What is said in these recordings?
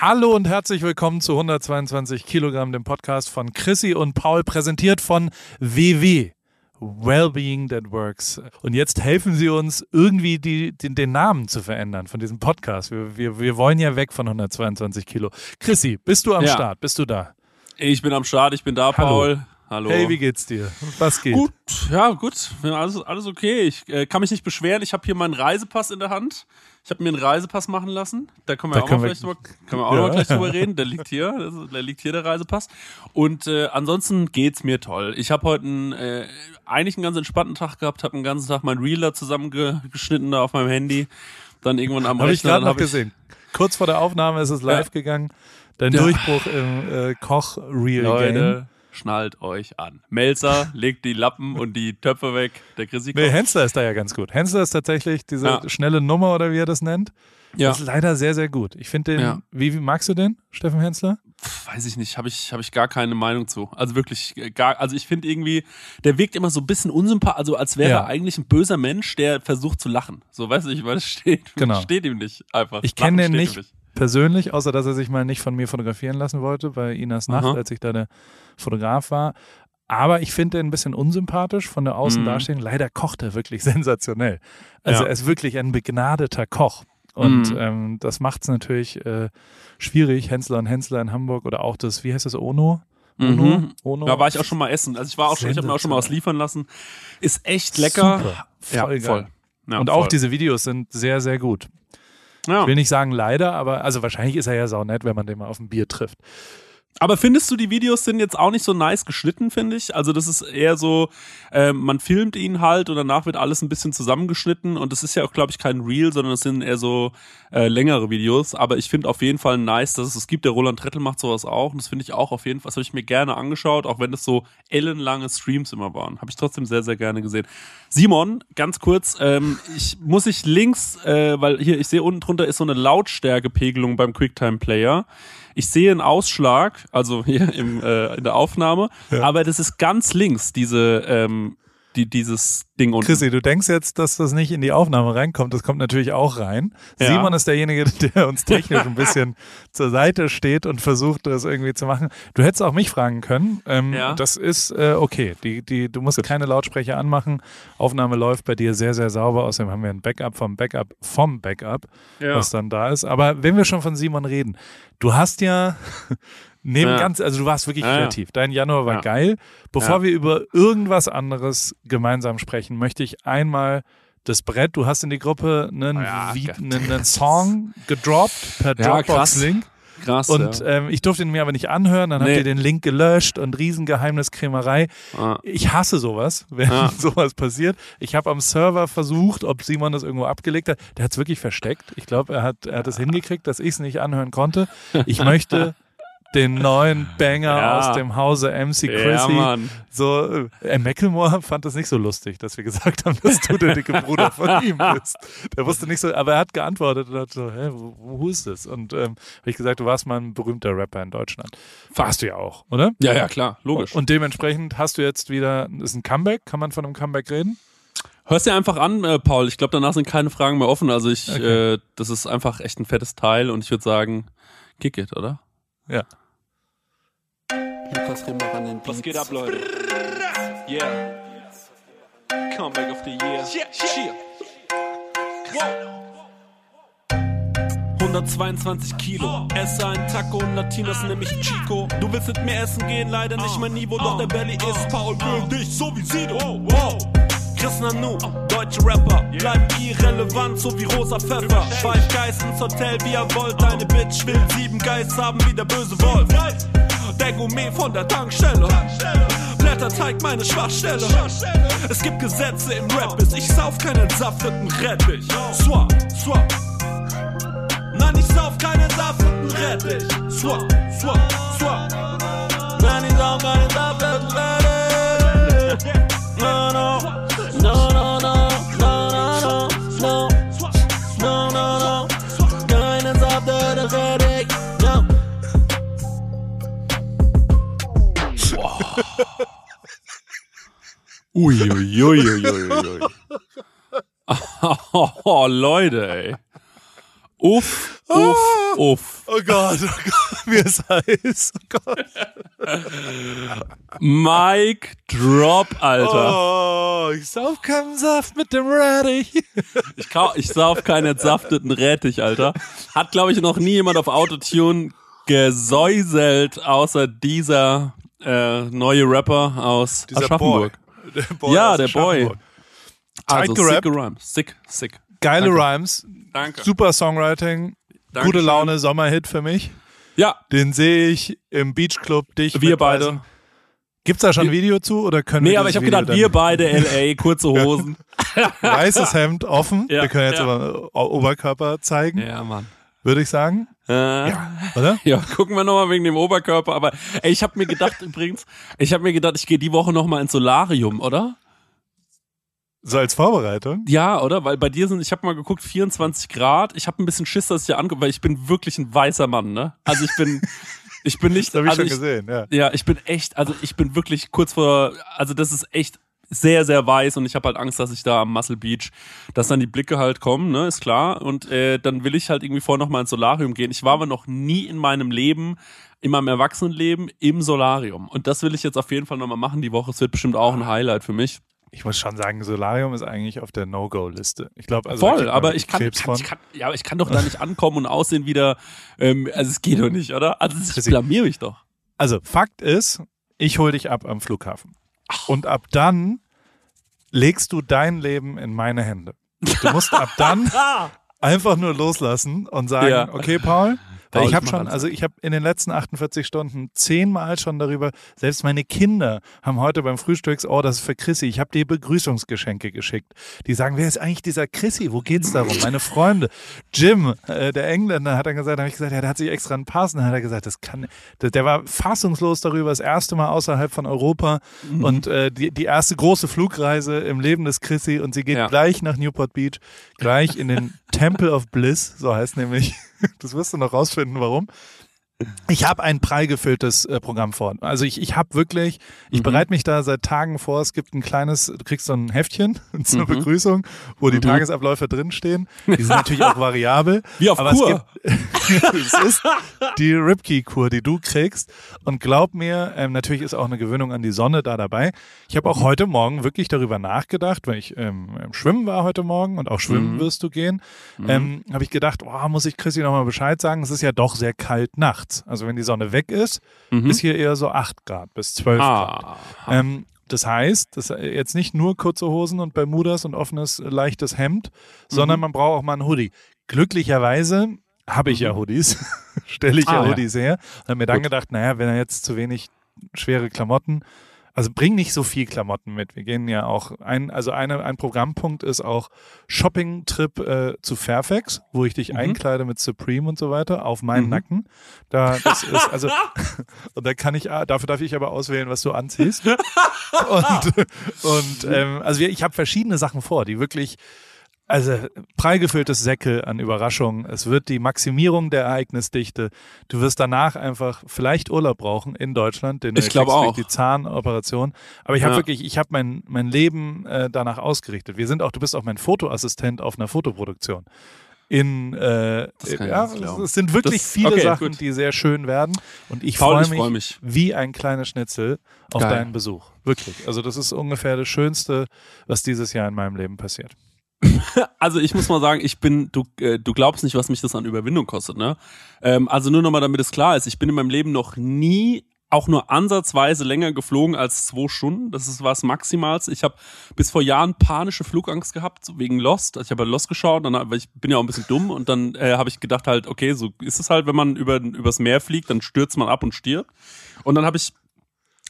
Hallo und herzlich willkommen zu 122 Kilogramm, dem Podcast von Chrissy und Paul, präsentiert von WW. Wellbeing That Works. Und jetzt helfen Sie uns irgendwie die, den, den Namen zu verändern von diesem Podcast. Wir, wir, wir wollen ja weg von 122 Kilo. Chrissy, bist du am Ja. Start? Bist du da? Ich bin am Start, ich bin da, Hallo. Paul. Hallo. Hey, wie geht's dir? Was geht? Gut, ja, gut. Alles, alles okay. Ich äh, kann mich nicht beschweren. Ich habe hier meinen Reisepass in der Hand. Ich habe mir einen Reisepass machen lassen. Da können wir Da auch können mal wir- drüber, können wir auch Ja. noch mal gleich drüber reden. Der liegt hier. Der liegt hier, der Reisepass. Und äh, ansonsten geht's mir toll. Ich habe heute einen, äh, eigentlich einen ganz entspannten Tag gehabt, habe den ganzen Tag mein Reel da zusammengeschnitten da auf meinem Handy. Dann irgendwann am Habe ich Rechner, gerade noch hab gesehen. Kurz vor der Aufnahme ist es live Ja. gegangen. Dein Ja. Durchbruch im äh, Koch-Real-Game. Schnallt euch an. Melzer legt die Lappen und die Töpfe weg. Der Chrissy Nee. Hensler ist da ja ganz gut. Hensler ist tatsächlich diese Ja. schnelle Nummer oder wie er das nennt. Ja. Das ist leider sehr, sehr gut. Ich finde den, Ja. wie, wie magst du den, Steffen Hensler? Pff, weiß ich nicht, habe ich, hab ich gar keine Meinung zu. Also wirklich äh, gar, also ich finde irgendwie, der wirkt immer so ein bisschen unsympathisch, also als wäre Ja. er eigentlich ein böser Mensch, der versucht zu lachen. So, weiß ich, weil es steht, Genau. steht ihm nicht einfach. Ich kenne den ihm nicht persönlich, außer dass er sich mal nicht von mir fotografieren lassen wollte bei Inas Nacht, Aha. als ich da der Fotograf war. Aber ich finde den ein bisschen unsympathisch von der Außendarstellung. Leider kocht er wirklich sensationell. Also Mhm. Ja. er ist wirklich ein begnadeter Koch. Und Mhm. ähm, das macht es natürlich äh, schwierig, Hensler und Hensler in Hamburg oder auch das, wie heißt das, Ono? Ono? Mhm. Ono? Da war ich auch schon mal essen. Also ich war auch schon, ich habe mir auch schon mal was liefern lassen. Ist echt lecker. Super. Ja, Voll geil. voll. Ja, und auch voll. diese Videos sind sehr, sehr gut. Ja. Ich will nicht sagen leider, aber also wahrscheinlich ist er ja saunett, wenn man den mal auf ein Bier trifft. Aber findest du, die Videos sind jetzt auch nicht so nice geschnitten, finde ich? Also das ist eher so, äh, man filmt ihn halt und danach wird alles ein bisschen zusammengeschnitten und das ist ja auch, glaube ich, kein Reel, sondern es sind eher so äh, längere Videos. Aber ich finde auf jeden Fall nice, dass es, es gibt, der Roland Trettel macht sowas auch und das finde ich auch auf jeden Fall, das habe ich mir gerne angeschaut, auch wenn es so ellenlange Streams immer waren. Habe ich trotzdem sehr, sehr gerne gesehen. Simon, ganz kurz, ähm, ich muss ich links, äh, weil hier, ich sehe unten drunter ist so eine Lautstärkepegelung beim QuickTime-Player. Ich sehe einen Ausschlag, also hier im, äh, in der Aufnahme, aber das ist ganz links, diese, ähm, die, dieses Ding unten. Chrissy, du denkst jetzt, dass das nicht in die Aufnahme reinkommt. Das kommt natürlich auch rein. Ja. Simon ist derjenige, der uns technisch ein bisschen zur Seite steht und versucht, das irgendwie zu machen. Du hättest auch mich fragen können. Ähm, Ja. Das ist äh, okay. Die, die, du musst keine Lautsprecher anmachen. Aufnahme läuft bei dir sehr, sehr sauber. Außerdem haben wir ein Backup vom Backup vom Backup, Ja. was dann da ist. Aber wenn wir schon von Simon reden, du hast ja neben Ja. ganz, also du warst wirklich Ja, ja. kreativ. Dein Januar war Ja. geil. Bevor Ja. wir über irgendwas anderes gemeinsam sprechen, möchte ich einmal das Brett, du hast in die Gruppe einen, ja, Vi- Gott. einen, einen Song gedroppt per Ja. Dropbox-Link. Krass. Und ja. ähm, ich durfte ihn mir aber nicht anhören, dann habt Nee. ihr den Link gelöscht und Riesengeheimniskrämerei. Ah. Ich hasse sowas, wenn Ja. sowas passiert. Ich habe am Server versucht, ob Simon das irgendwo abgelegt hat. Der hat es wirklich versteckt. Ich glaube, er hat, er hat es hingekriegt, dass ich es nicht anhören konnte. Ich möchte den neuen Banger Ja. aus dem Hause MC Ja, Chrissy. Mann. so, äh, Macklemore fand das nicht so lustig, dass wir gesagt haben, dass du der dicke Bruder von ihm bist. Der wusste nicht so, aber er hat geantwortet und hat so, hä, wo, wo ist das? Und ähm, habe ich gesagt, du warst mal ein berühmter Rapper in Deutschland. Warst du ja auch, oder? Ja, ja, klar, logisch. Und dementsprechend hast du jetzt wieder, ist ein Comeback, kann man von einem Comeback reden? Hörst dir einfach an, äh, Paul. Ich glaube, danach sind keine Fragen mehr offen. Also ich, Okay. äh, das ist einfach echt ein fettes Teil und ich würde sagen, kick it, oder? Ja. Lukas Rimmer an den Beats. Was geht ab, Leute? Yeah. Comeback of the year. Cheer. 122 Kilo, esse einen Taco und Latinos nenn mich Chico. Du willst mit mir essen gehen, leider nicht mein Niveau, doch der Belly ist Paul will dich so wie Sido. Wow. Chris Nanu, deutsche Rapper, bleiben irrelevant, so wie rosa Pfeffer. Five Guys ins Hotel, wie ihr wollt, deine Bitch will sieben Guys haben, wie der böse Wolf. Der Gourmet von der Tankstelle. Blätterteig meine Schwachstelle. Es gibt Gesetze im Rap, bis ich sauf keinen safteten Rettich. Swap, swap. Nein, ich sauf keinen safteten Rettich. Swap, swap. Uiuiuiuiui. oh, Leute, ey. Uff, uff, Ah. uff. Oh Gott, oh Gott, mir ist heiß. Oh Gott. Mike Drop, Alter. Oh, ich sauf keinen Saft mit dem Rettich. Ich, ich sauf keinen entsafteten Rettich, Alter. Hat, glaube ich, noch nie jemand auf Autotune gesäuselt, außer dieser äh, neue Rapper aus Aschaffenburg. Der Boy Ja, der Boy. Also, sick Rhymes. Sick, sick. Geile Danke. Rhymes, Danke. super Songwriting, Dankeschön. gute Laune, Sommerhit für mich. Ja, Den sehe ich im Beachclub, dich wir mit beide. weißen- Gibt's da schon ein Video zu oder können Nee, wir aber ich habe gedacht, wir beide LA, kurze Hosen. weißes Hemd offen. Ja, wir können jetzt ja. aber Oberkörper zeigen, ja, Mann. Würde ich sagen, Äh, ja. oder? gucken wir nochmal wegen dem Oberkörper. Aber ey, ich habe mir gedacht übrigens, ich habe mir gedacht, ich gehe die Woche nochmal ins Solarium, oder? So als Vorbereitung. Ja, oder? Weil bei dir sind, ich habe mal geguckt, 24 Grad. Ich habe ein bisschen Schiss, dass ich hier angucke, weil ich bin wirklich ein weißer Mann, ne? Also ich bin, ich bin nicht, Das habe ich also schon gesehen, ja. Ja, ich bin echt, also ich bin wirklich kurz vor, also das ist echt sehr, sehr weiß und ich habe halt Angst, dass ich da am Muscle Beach, dass dann die Blicke halt kommen, ne, ist klar. Und äh, dann will ich halt irgendwie vorher nochmal ins Solarium gehen. Ich war aber noch nie in meinem Leben, in meinem Erwachsenenleben im Solarium. Und das will ich jetzt auf jeden Fall nochmal machen die Woche. Es wird bestimmt auch ein Highlight für mich. Ich muss schon sagen, Solarium ist eigentlich auf der No-Go-Liste. Ich glaube, also Voll, aber ich kann, kann, ich kann, ja, ich kann doch da nicht ankommen und aussehen wieder, ähm, also es geht doch nicht, oder? Also ich blamier mich doch. Also Fakt ist, ich hol dich ab am Flughafen. Und ab dann legst du dein Leben in meine Hände. Du musst ab dann einfach nur loslassen und sagen, Ja. okay, Paul. Paul, ich habe schon, also ich habe in den letzten 48 Stunden zehnmal schon darüber, selbst meine Kinder haben heute beim Frühstücks, oh, das ist für Chrissy, ich habe dir Begrüßungsgeschenke geschickt. Die sagen, wer ist eigentlich dieser Chrissy? Wo geht's darum? Meine Freunde. Jim, äh, der Engländer, hat dann gesagt, habe ich gesagt, ja, der hat sich extra einen Pass, und dann hat er gesagt, das kann, der, der war fassungslos darüber, das erste Mal außerhalb von Europa Mhm. und äh, die, die erste große Flugreise im Leben des Chrissy und sie geht Ja. gleich nach Newport Beach, gleich in den Temple of Bliss, so heißt nämlich, das wirst du noch rausfinden, warum. Ich habe ein prall gefülltes äh, Programm vor. Also ich, ich habe wirklich, ich Mhm. bereite mich da seit Tagen vor. Es gibt ein kleines, du kriegst so ein Heftchen zur Mhm. Begrüßung, wo die Mhm. Tagesabläufe drinstehen. Die sind natürlich auch variabel. Wie auf aber Kur. Es, gibt, es ist die Ripkey-Kur, die du kriegst. Und glaub mir, ähm, natürlich ist auch eine Gewöhnung an die Sonne da dabei. Ich habe auch heute Morgen wirklich darüber nachgedacht, weil ich ähm, im Schwimmen war heute Morgen und auch schwimmen Mhm. wirst du gehen, ähm, habe ich gedacht, oh, muss ich Chrissy nochmal Bescheid sagen, es ist ja doch sehr kalt nachts. Also wenn die Sonne weg ist, Mhm. ist hier eher so 8 Grad bis 12 Grad. Ah. Ähm, das heißt, das äh, jetzt nicht nur kurze Hosen und Bermudas und offenes, äh, leichtes Hemd, sondern Mhm. man braucht auch mal einen Hoodie. Glücklicherweise habe ich ja Hoodies, stelle ich ja Ah, ja. Hoodies her. Und habe mir dann Gut. gedacht, naja, wenn er jetzt zu wenig schwere Klamotten, also bring nicht so viel Klamotten mit. Wir gehen ja auch ein, also eine, ein Programmpunkt ist auch Shopping-Trip äh, zu Fairfax, wo ich dich Mhm. einkleide mit Supreme und so weiter auf meinen Mhm. Nacken. Da das ist also und da kann ich ah, dafür darf ich aber auswählen, was du anziehst. und und ähm, also ich habe verschiedene Sachen vor, die wirklich also prall gefülltes Säckel an Überraschungen. Es wird die Maximierung der Ereignisdichte. Du wirst danach einfach vielleicht Urlaub brauchen in Deutschland, den du Ich glaub kriegst durch auch. die Zahnoperation. Aber ich habe Ja. wirklich, ich habe mein mein Leben äh, danach ausgerichtet. Wir sind auch, du bist auch mein Fotoassistent auf einer Fotoproduktion. In äh, ja, es sind wirklich Das- viele okay, Sachen, gut. die sehr schön werden. Und ich freue ich mich, freu mich. wie ein kleiner Schnitzel auf Geil. deinen Besuch. Wirklich. Also das ist ungefähr das Schönste, was dieses Jahr in meinem Leben passiert. Also ich muss mal sagen, ich bin, du, äh, du glaubst nicht, was mich das an Überwindung kostet, ne? Ähm, also nur nochmal, damit es klar ist, ich bin in meinem Leben noch nie auch nur ansatzweise länger geflogen als zwei Stunden. Das ist was Maximals. Ich habe bis vor Jahren panische Flugangst gehabt wegen Lost. Also ich habe halt Lost geschaut, dann, weil ich bin ja auch ein bisschen dumm und dann äh, habe ich gedacht halt, okay, so ist es halt, wenn man über übers Meer fliegt, dann stürzt man ab und stirbt. Und dann habe ich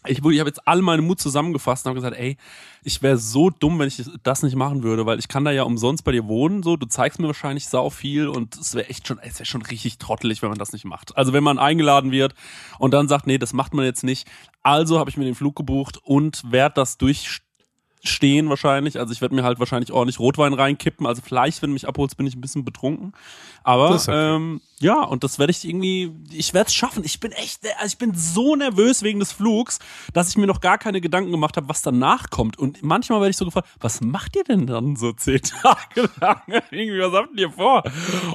ich, ich habe jetzt all meinen Mut zusammengefasst und habe gesagt, ey, ich wäre so dumm, wenn ich das nicht machen würde, weil ich kann da ja umsonst bei dir wohnen, so, du zeigst mir wahrscheinlich sau viel und es wäre echt schon, es wäre schon richtig trottelig, wenn man das nicht macht. Also wenn man eingeladen wird und dann sagt, nee, das macht man jetzt nicht. Also habe ich mir den Flug gebucht und werde das durchstehen wahrscheinlich. Also ich werde mir halt wahrscheinlich ordentlich Rotwein reinkippen. Also vielleicht, wenn du mich abholst, bin ich ein bisschen betrunken. Aber okay. ähm, Ja, und das werde ich irgendwie, ich werde es schaffen. Ich bin echt, also ich bin so nervös wegen des Flugs, dass ich mir noch gar keine Gedanken gemacht habe, was danach kommt. Und manchmal werde ich so gefragt, was macht ihr denn dann so zehn Tage lang? irgendwie, was habt ihr vor?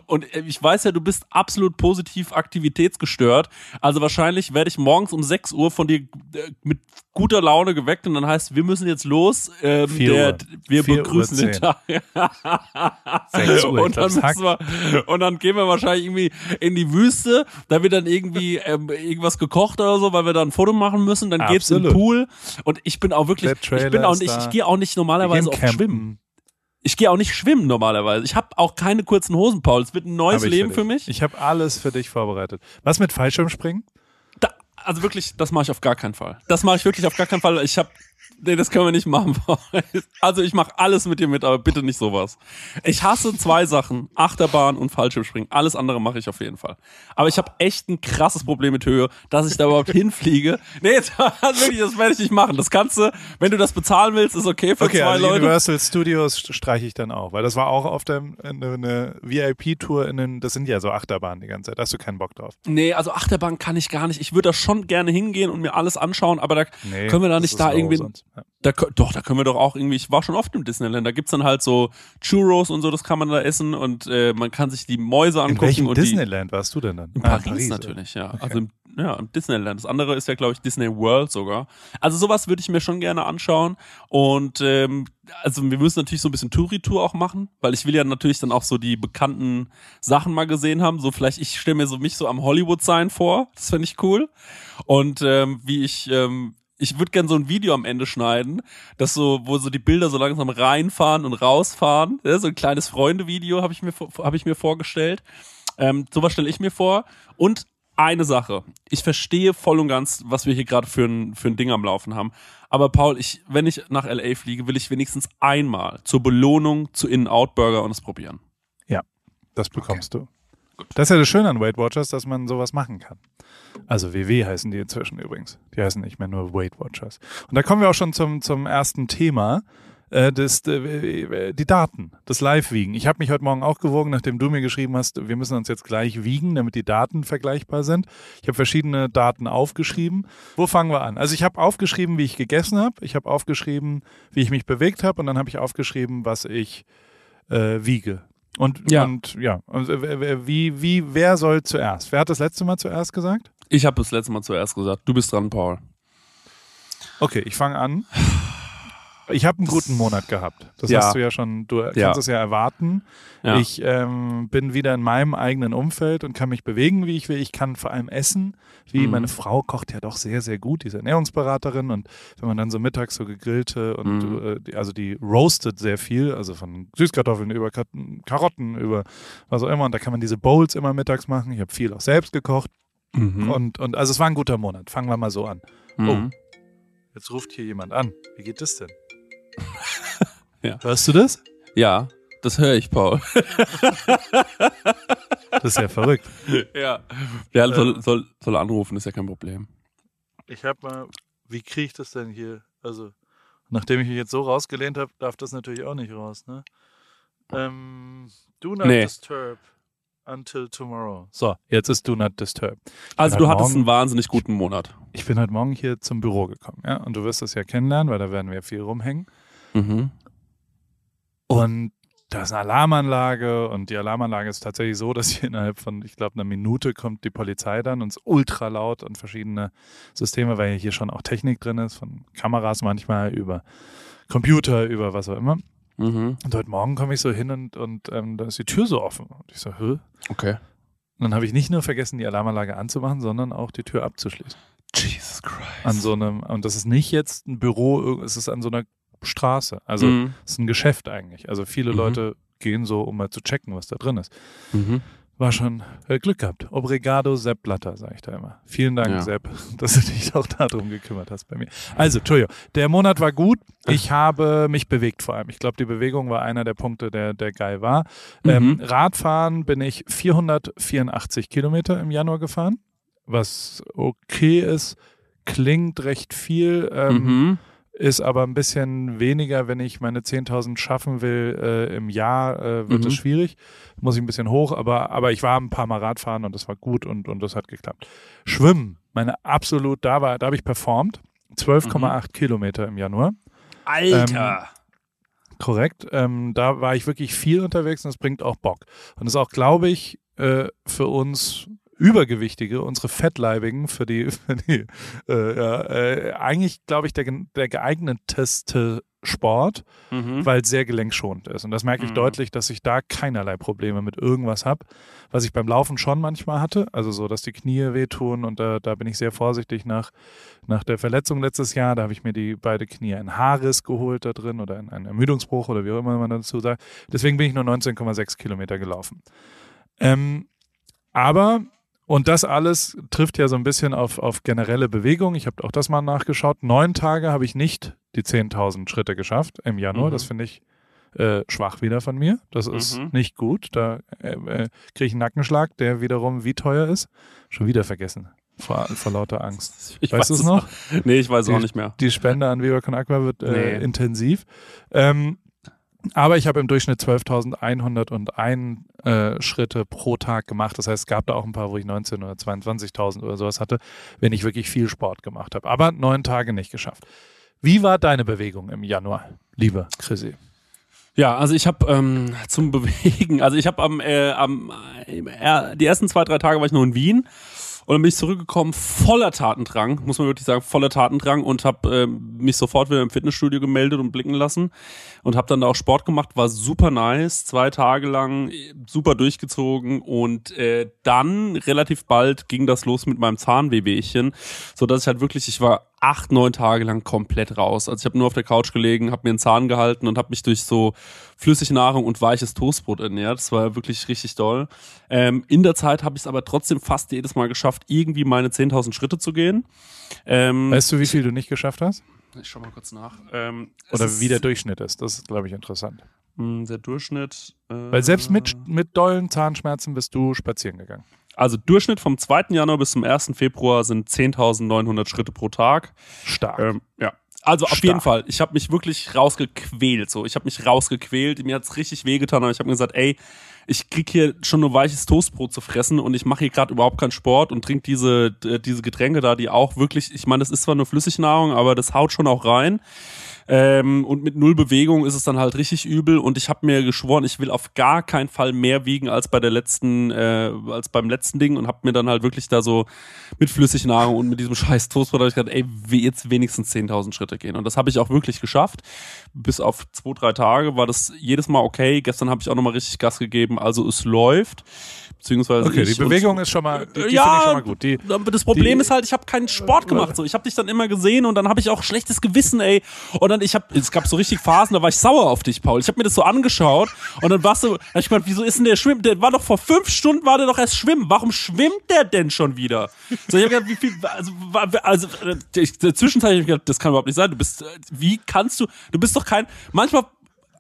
Und äh, ich weiß ja, du bist absolut positiv aktivitätsgestört. Also wahrscheinlich werde ich morgens um 6 Uhr von dir äh, mit guter Laune geweckt und dann heißt, wir müssen jetzt los. Ähm, Vier der, wir Vier Uhr begrüßen den. Tag. 6 Uhr, und, dann müssen wir, und dann gehen wir wahrscheinlich irgendwie in die Wüste, da wird dann irgendwie ähm, irgendwas gekocht oder so, weil wir da ein Foto machen müssen, dann geht's in den Absolut. Pool und ich bin auch wirklich, ich bin auch nicht, ich gehe auch nicht normalerweise auf Schwimmen. Ich gehe auch nicht schwimmen normalerweise. Ich habe auch keine kurzen Hosen, Paul. Es wird ein neues Leben dich. für mich. Ich habe alles für dich vorbereitet. Was mit Fallschirmspringen? Da, also wirklich, das mache ich auf gar keinen Fall. Das mache ich wirklich auf gar keinen Fall. Ich habe Nee, das können wir nicht machen. Also ich mache alles mit dir mit, aber bitte nicht sowas. Ich hasse zwei Sachen, Achterbahn und Fallschirmspringen. Alles andere mache ich auf jeden Fall. Aber ich habe echt ein krasses Problem mit Höhe, dass ich da überhaupt hinfliege. Nee, das, wirklich, das werde ich nicht machen. Das kannst du, wenn du das bezahlen willst, ist okay für Okay, zwei also Leute. Universal Studios streiche ich dann auch, weil das war auch auf der eine, eine VIP-Tour in den, das sind ja so Achterbahnen die ganze Zeit. Da hast du keinen Bock drauf. Nee, also Achterbahn kann ich gar nicht. Ich würde da schon gerne hingehen und mir alles anschauen, aber da Nee, können wir da nicht da irgendwie. sonst. Da, doch, da können wir doch auch irgendwie. Ich war schon oft im Disneyland. Da gibt's dann halt so Churros und so, das kann man da essen und äh, man kann sich die Mäuse In angucken. welchem und die, Disneyland warst du denn dann? In Ah, Paris, natürlich, ja. Also im, ja, im Disneyland. Das andere ist ja, glaube ich, Disney World sogar. Also sowas würde ich mir schon gerne anschauen. Und ähm, also wir müssen natürlich so ein bisschen Touri-Tour auch machen, weil ich will ja natürlich dann auch so die bekannten Sachen mal gesehen haben. So vielleicht, ich stelle mir so mich so am Hollywood-Sign vor. Das fände ich cool. Und ähm, wie ich. Ähm, ich würde gerne so ein Video am Ende schneiden, das so, wo so die Bilder so langsam reinfahren und rausfahren. Ja, so ein kleines Freunde-Video habe ich mir habe ich mir vorgestellt. Ähm, sowas stelle ich mir vor. Und eine Sache. Ich verstehe voll und ganz, was wir hier gerade für ein, für ein Ding am Laufen haben. Aber Paul, ich, wenn ich nach LA fliege, will ich wenigstens einmal zur Belohnung zu In-Out Burger und es probieren. Das bekommst du. Das ist ja das Schöne an Weight Watchers, dass man sowas machen kann. Also WW heißen die inzwischen übrigens. Die heißen nicht mehr nur Weight Watchers. Und da kommen wir auch schon zum, zum ersten Thema. Äh, das, äh, die Daten, das Live-Wiegen. Ich habe mich heute Morgen auch gewogen, nachdem du mir geschrieben hast, wir müssen uns jetzt gleich wiegen, damit die Daten vergleichbar sind. Ich habe verschiedene Daten aufgeschrieben. Wo fangen wir an? Also ich habe aufgeschrieben, wie ich gegessen habe. Ich habe aufgeschrieben, wie ich mich bewegt habe. Und dann habe ich aufgeschrieben, was ich äh, wiege. Und Ja. und ja, und, äh, wie, wie, wer soll zuerst? Wer hat das letzte Mal zuerst gesagt? Ich habe das letzte Mal zuerst gesagt. Du bist dran, Paul. Okay, ich fange an. Ich habe einen guten Monat gehabt. Das Ja. hast du ja schon, du kannst Ja. es ja erwarten. Ja. Ich ähm, bin wieder in meinem eigenen Umfeld und kann mich bewegen, wie ich will. Ich kann vor allem essen, wie Mhm. meine Frau kocht ja doch sehr, sehr gut, diese Ernährungsberaterin. Und wenn man dann so mittags so gegrillte und Mhm. äh, also die roastet sehr viel, also von Süßkartoffeln über Karotten, über was auch immer. Und da kann man diese Bowls immer mittags machen. Ich habe viel auch selbst gekocht. Mhm. Und, und also es war ein guter Monat. Fangen wir mal so an. Mhm. Jetzt ruft hier jemand an. Wie geht das denn? Ja. Hörst du das? Ja, das höre ich, Paul. Das ist ja verrückt. ja. Der soll, soll, soll anrufen, ist ja kein Problem. Ich habe mal, wie kriege ich das denn hier? Also, nachdem ich mich jetzt so rausgelehnt habe, darf das natürlich auch nicht raus, ne? Ähm, do not Nee. disturb until tomorrow. So, jetzt ist do not disturb. Also bin du hattest Morgen- einen wahnsinnig guten Monat. Ich bin heute Morgen hier zum Büro gekommen, ja? Und du wirst das ja kennenlernen, weil da werden wir viel rumhängen. Mhm. Und da ist eine Alarmanlage und die Alarmanlage ist tatsächlich so, dass hier innerhalb von, ich glaube, einer Minute kommt die Polizei dann und ist ultra laut und verschiedene Systeme, weil hier schon auch Technik drin ist, von Kameras manchmal über Computer, über was auch immer. Mhm. Und heute Morgen komme ich so hin und, und ähm, da ist die Tür so offen. Und ich so, hä? Und Okay. dann habe ich nicht nur vergessen, die Alarmanlage anzumachen, sondern auch die Tür abzuschließen. Jesus Christ. An so einem, und das ist nicht jetzt ein Büro, es ist an so einer Straße. Also mhm. es ist ein Geschäft eigentlich. Also viele Mhm. Leute gehen so, um mal zu checken, was da drin ist. Mhm. War schon äh, Glück gehabt. Obrigado, Sepp Blatter, sage ich da immer. Vielen Dank, Ja. Sepp, dass du dich auch darum gekümmert hast bei mir. Also, Entschuldigung, der Monat war gut. Ich habe mich bewegt vor allem. Ich glaube, die Bewegung war einer der Punkte, der, der geil war. Ähm, Mhm. Radfahren bin ich 484 Kilometer im Januar gefahren, was okay ist, klingt recht viel. Ähm, Mhm. Ist aber ein bisschen weniger, wenn ich meine 10.000 schaffen will äh, im Jahr, äh, wird es Mhm. schwierig. Muss ich ein bisschen hoch, aber, aber ich war ein paar Mal Radfahren und das war gut und, und das hat geklappt. Schwimmen, meine absolut, da war, da habe ich performt. 12,8 Kilometer im Januar. Alter. Korrekt. Ähm, da war ich wirklich viel unterwegs und es bringt auch Bock. Und ist auch, glaube ich, äh, für uns Übergewichtige, unsere Fettleibigen, für die, für die äh, ja, äh, eigentlich, glaube ich, der, der geeigneteste Sport, Mhm. weil es sehr gelenkschonend ist. Und das merke ich Mhm. deutlich, dass ich da keinerlei Probleme mit irgendwas habe, was ich beim Laufen schon manchmal hatte. Also so, dass die Knie wehtun und da, da bin ich sehr vorsichtig nach, nach der Verletzung letztes Jahr. Da habe ich mir die beide Knie ein Haarriss geholt da drin oder ein, ein Ermüdungsbruch oder wie auch immer man dazu sagt. Deswegen bin ich nur 19,6 Kilometer gelaufen. Ähm, aber und das alles trifft ja so ein bisschen auf, auf generelle Bewegung. Ich habe auch das mal nachgeschaut. Neun Tage habe ich nicht die 10.000 Schritte geschafft im Januar. Mhm. Das finde ich äh, schwach wieder von mir. Das ist Mhm. nicht gut. Da äh, äh, kriege ich einen Nackenschlag, der wiederum wie teuer ist. Schon wieder vergessen. Vor, vor lauter Angst. Ich weißt du weiß es noch? Nee, ich weiß Die- auch nicht mehr. Die Spende an Viva Con Aqua wird äh, Nee. intensiv. Ähm, aber ich habe im Durchschnitt 12.101 äh, Schritte pro Tag gemacht. Das heißt, es gab da auch ein paar, wo ich 19.000 oder 22.000 oder sowas hatte, wenn ich wirklich viel Sport gemacht habe. Aber neun Tage nicht geschafft. Wie war deine Bewegung im Januar, liebe Chrissy? Ja, also ich habe ähm, zum Bewegen, also ich habe am, äh, am äh, die ersten zwei, drei Tage war ich noch in Wien und dann bin ich zurückgekommen voller Tatendrang, muss man wirklich sagen, voller Tatendrang und habe ähm, mich sofort wieder im Fitnessstudio gemeldet und blicken lassen und habe dann da auch Sport gemacht, war super nice, zwei Tage lang äh, super durchgezogen und äh, dann relativ bald ging das los mit meinem Zahnwehwehchen, so dass ich halt wirklich, ich war acht, neun Tage lang komplett raus. Also ich habe nur auf der Couch gelegen, habe mir einen Zahn gehalten und habe mich durch so Flüssignahrung und weiches Toastbrot ernährt. Das war wirklich richtig doll. Ähm, in der Zeit habe ich es aber trotzdem fast jedes Mal geschafft, irgendwie meine 10.000 Schritte zu gehen. Ähm, Weißt du, wie viel du nicht geschafft hast? ich schau mal kurz nach. Ähm, Oder wie der Durchschnitt ist? Das ist, glaube ich, interessant. mh, der Durchschnitt. Äh, Weil selbst mit, mit dollen Zahnschmerzen bist du spazieren gegangen. Also Durchschnitt vom 2. Januar bis zum 1. Februar sind 10.900 Schritte pro Tag. Stark. Ähm, ja. Also auf Stark. jeden Fall. Ich habe mich wirklich rausgequält. So, ich habe mich rausgequält. Mir hat's richtig wehgetan, aber ich habe mir gesagt, ey, ich krieg hier schon nur weiches Toastbrot zu fressen und ich mache hier gerade überhaupt keinen Sport und trinke diese äh, diese Getränke da, die auch wirklich, ich meine, das ist zwar nur Flüssignahrung, aber das haut schon auch rein. Ähm, und mit null Bewegung ist es dann halt richtig übel und ich habe mir geschworen, ich will auf gar keinen Fall mehr wiegen als bei der letzten, äh, als beim letzten Ding und habe mir dann halt wirklich da so mit Flüssignahrung und mit diesem scheiß Toastbrot hab ich gedacht, ey, jetzt wenigstens 10.000 Schritte gehen und das habe ich auch wirklich geschafft. Bis auf zwei, drei Tage war das jedes Mal okay. Gestern habe ich auch nochmal richtig Gas gegeben, also es läuft. Beziehungsweise Okay, die Bewegung ist schon mal, die, die ja, finde ich schon mal gut. Die, das Problem die- ist halt, ich habe keinen Sport gemacht. So, ich habe dich dann immer gesehen und dann habe ich auch schlechtes Gewissen, ey. Und dann ich habe, es gab so richtig Phasen, da war ich sauer auf dich, Paul. Ich habe mir das so angeschaut und dann warst du, da hab ich gemeint, wieso ist denn der schwimmen? Der war doch vor fünf Stunden war der doch erst schwimmen. Warum schwimmt der denn schon wieder? So, ich habe gedacht, wie viel, also, also äh, ich, zwischenzeitlich hab ich gedacht, das kann überhaupt nicht sein. Du bist, äh, wie kannst du? Du bist doch kein. Manchmal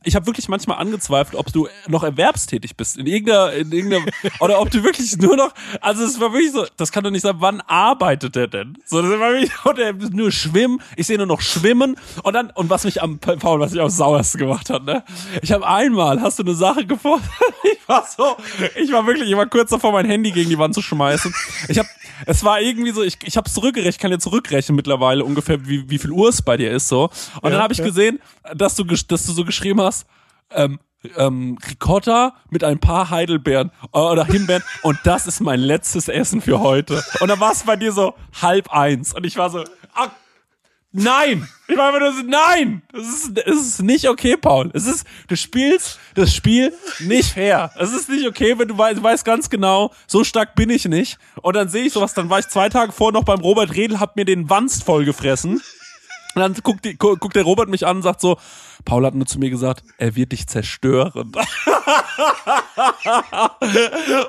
ich habe wirklich manchmal angezweifelt, ob du noch erwerbstätig bist in irgendeiner, in irgendeiner oder ob du wirklich nur noch, also es war wirklich so, das kann doch nicht sein, wann arbeitet der denn? So, das war wirklich, und er nur schwimmen, ich sehe nur noch schwimmen und dann, und was mich am, Paul, was mich am sauersten gemacht hat, ne? Ich habe einmal, hast du eine Sache gefunden, ich war so, ich war wirklich, ich war kurz davor, mein Handy gegen die Wand zu schmeißen. Ich habe, es war irgendwie so, ich, ich habe zurückgerechnet, ich kann dir zurückrechnen mittlerweile ungefähr, wie, wie viel Uhr es bei dir ist, so. Und dann habe ich gesehen, dass du, dass du so geschrieben hast, ähm, ähm, Ricotta mit ein paar Heidelbeeren äh, oder Himbeeren und das ist mein letztes Essen für heute. Und dann war es bei dir so halb eins und ich war so, ah, nein! Ich einfach nur so, nein! Das ist, das ist nicht okay, Paul. Es ist, du spielst das Spiel nicht fair. Es ist nicht okay, wenn du weißt, du weißt ganz genau, so stark bin ich nicht. Und dann sehe ich sowas, dann war ich zwei Tage vor noch beim Robert Redl, hab mir den Wanst voll gefressen. Und dann guckt, die, gu- guckt der Robert mich an und sagt so, Paul hat nur zu mir gesagt, er wird dich zerstören.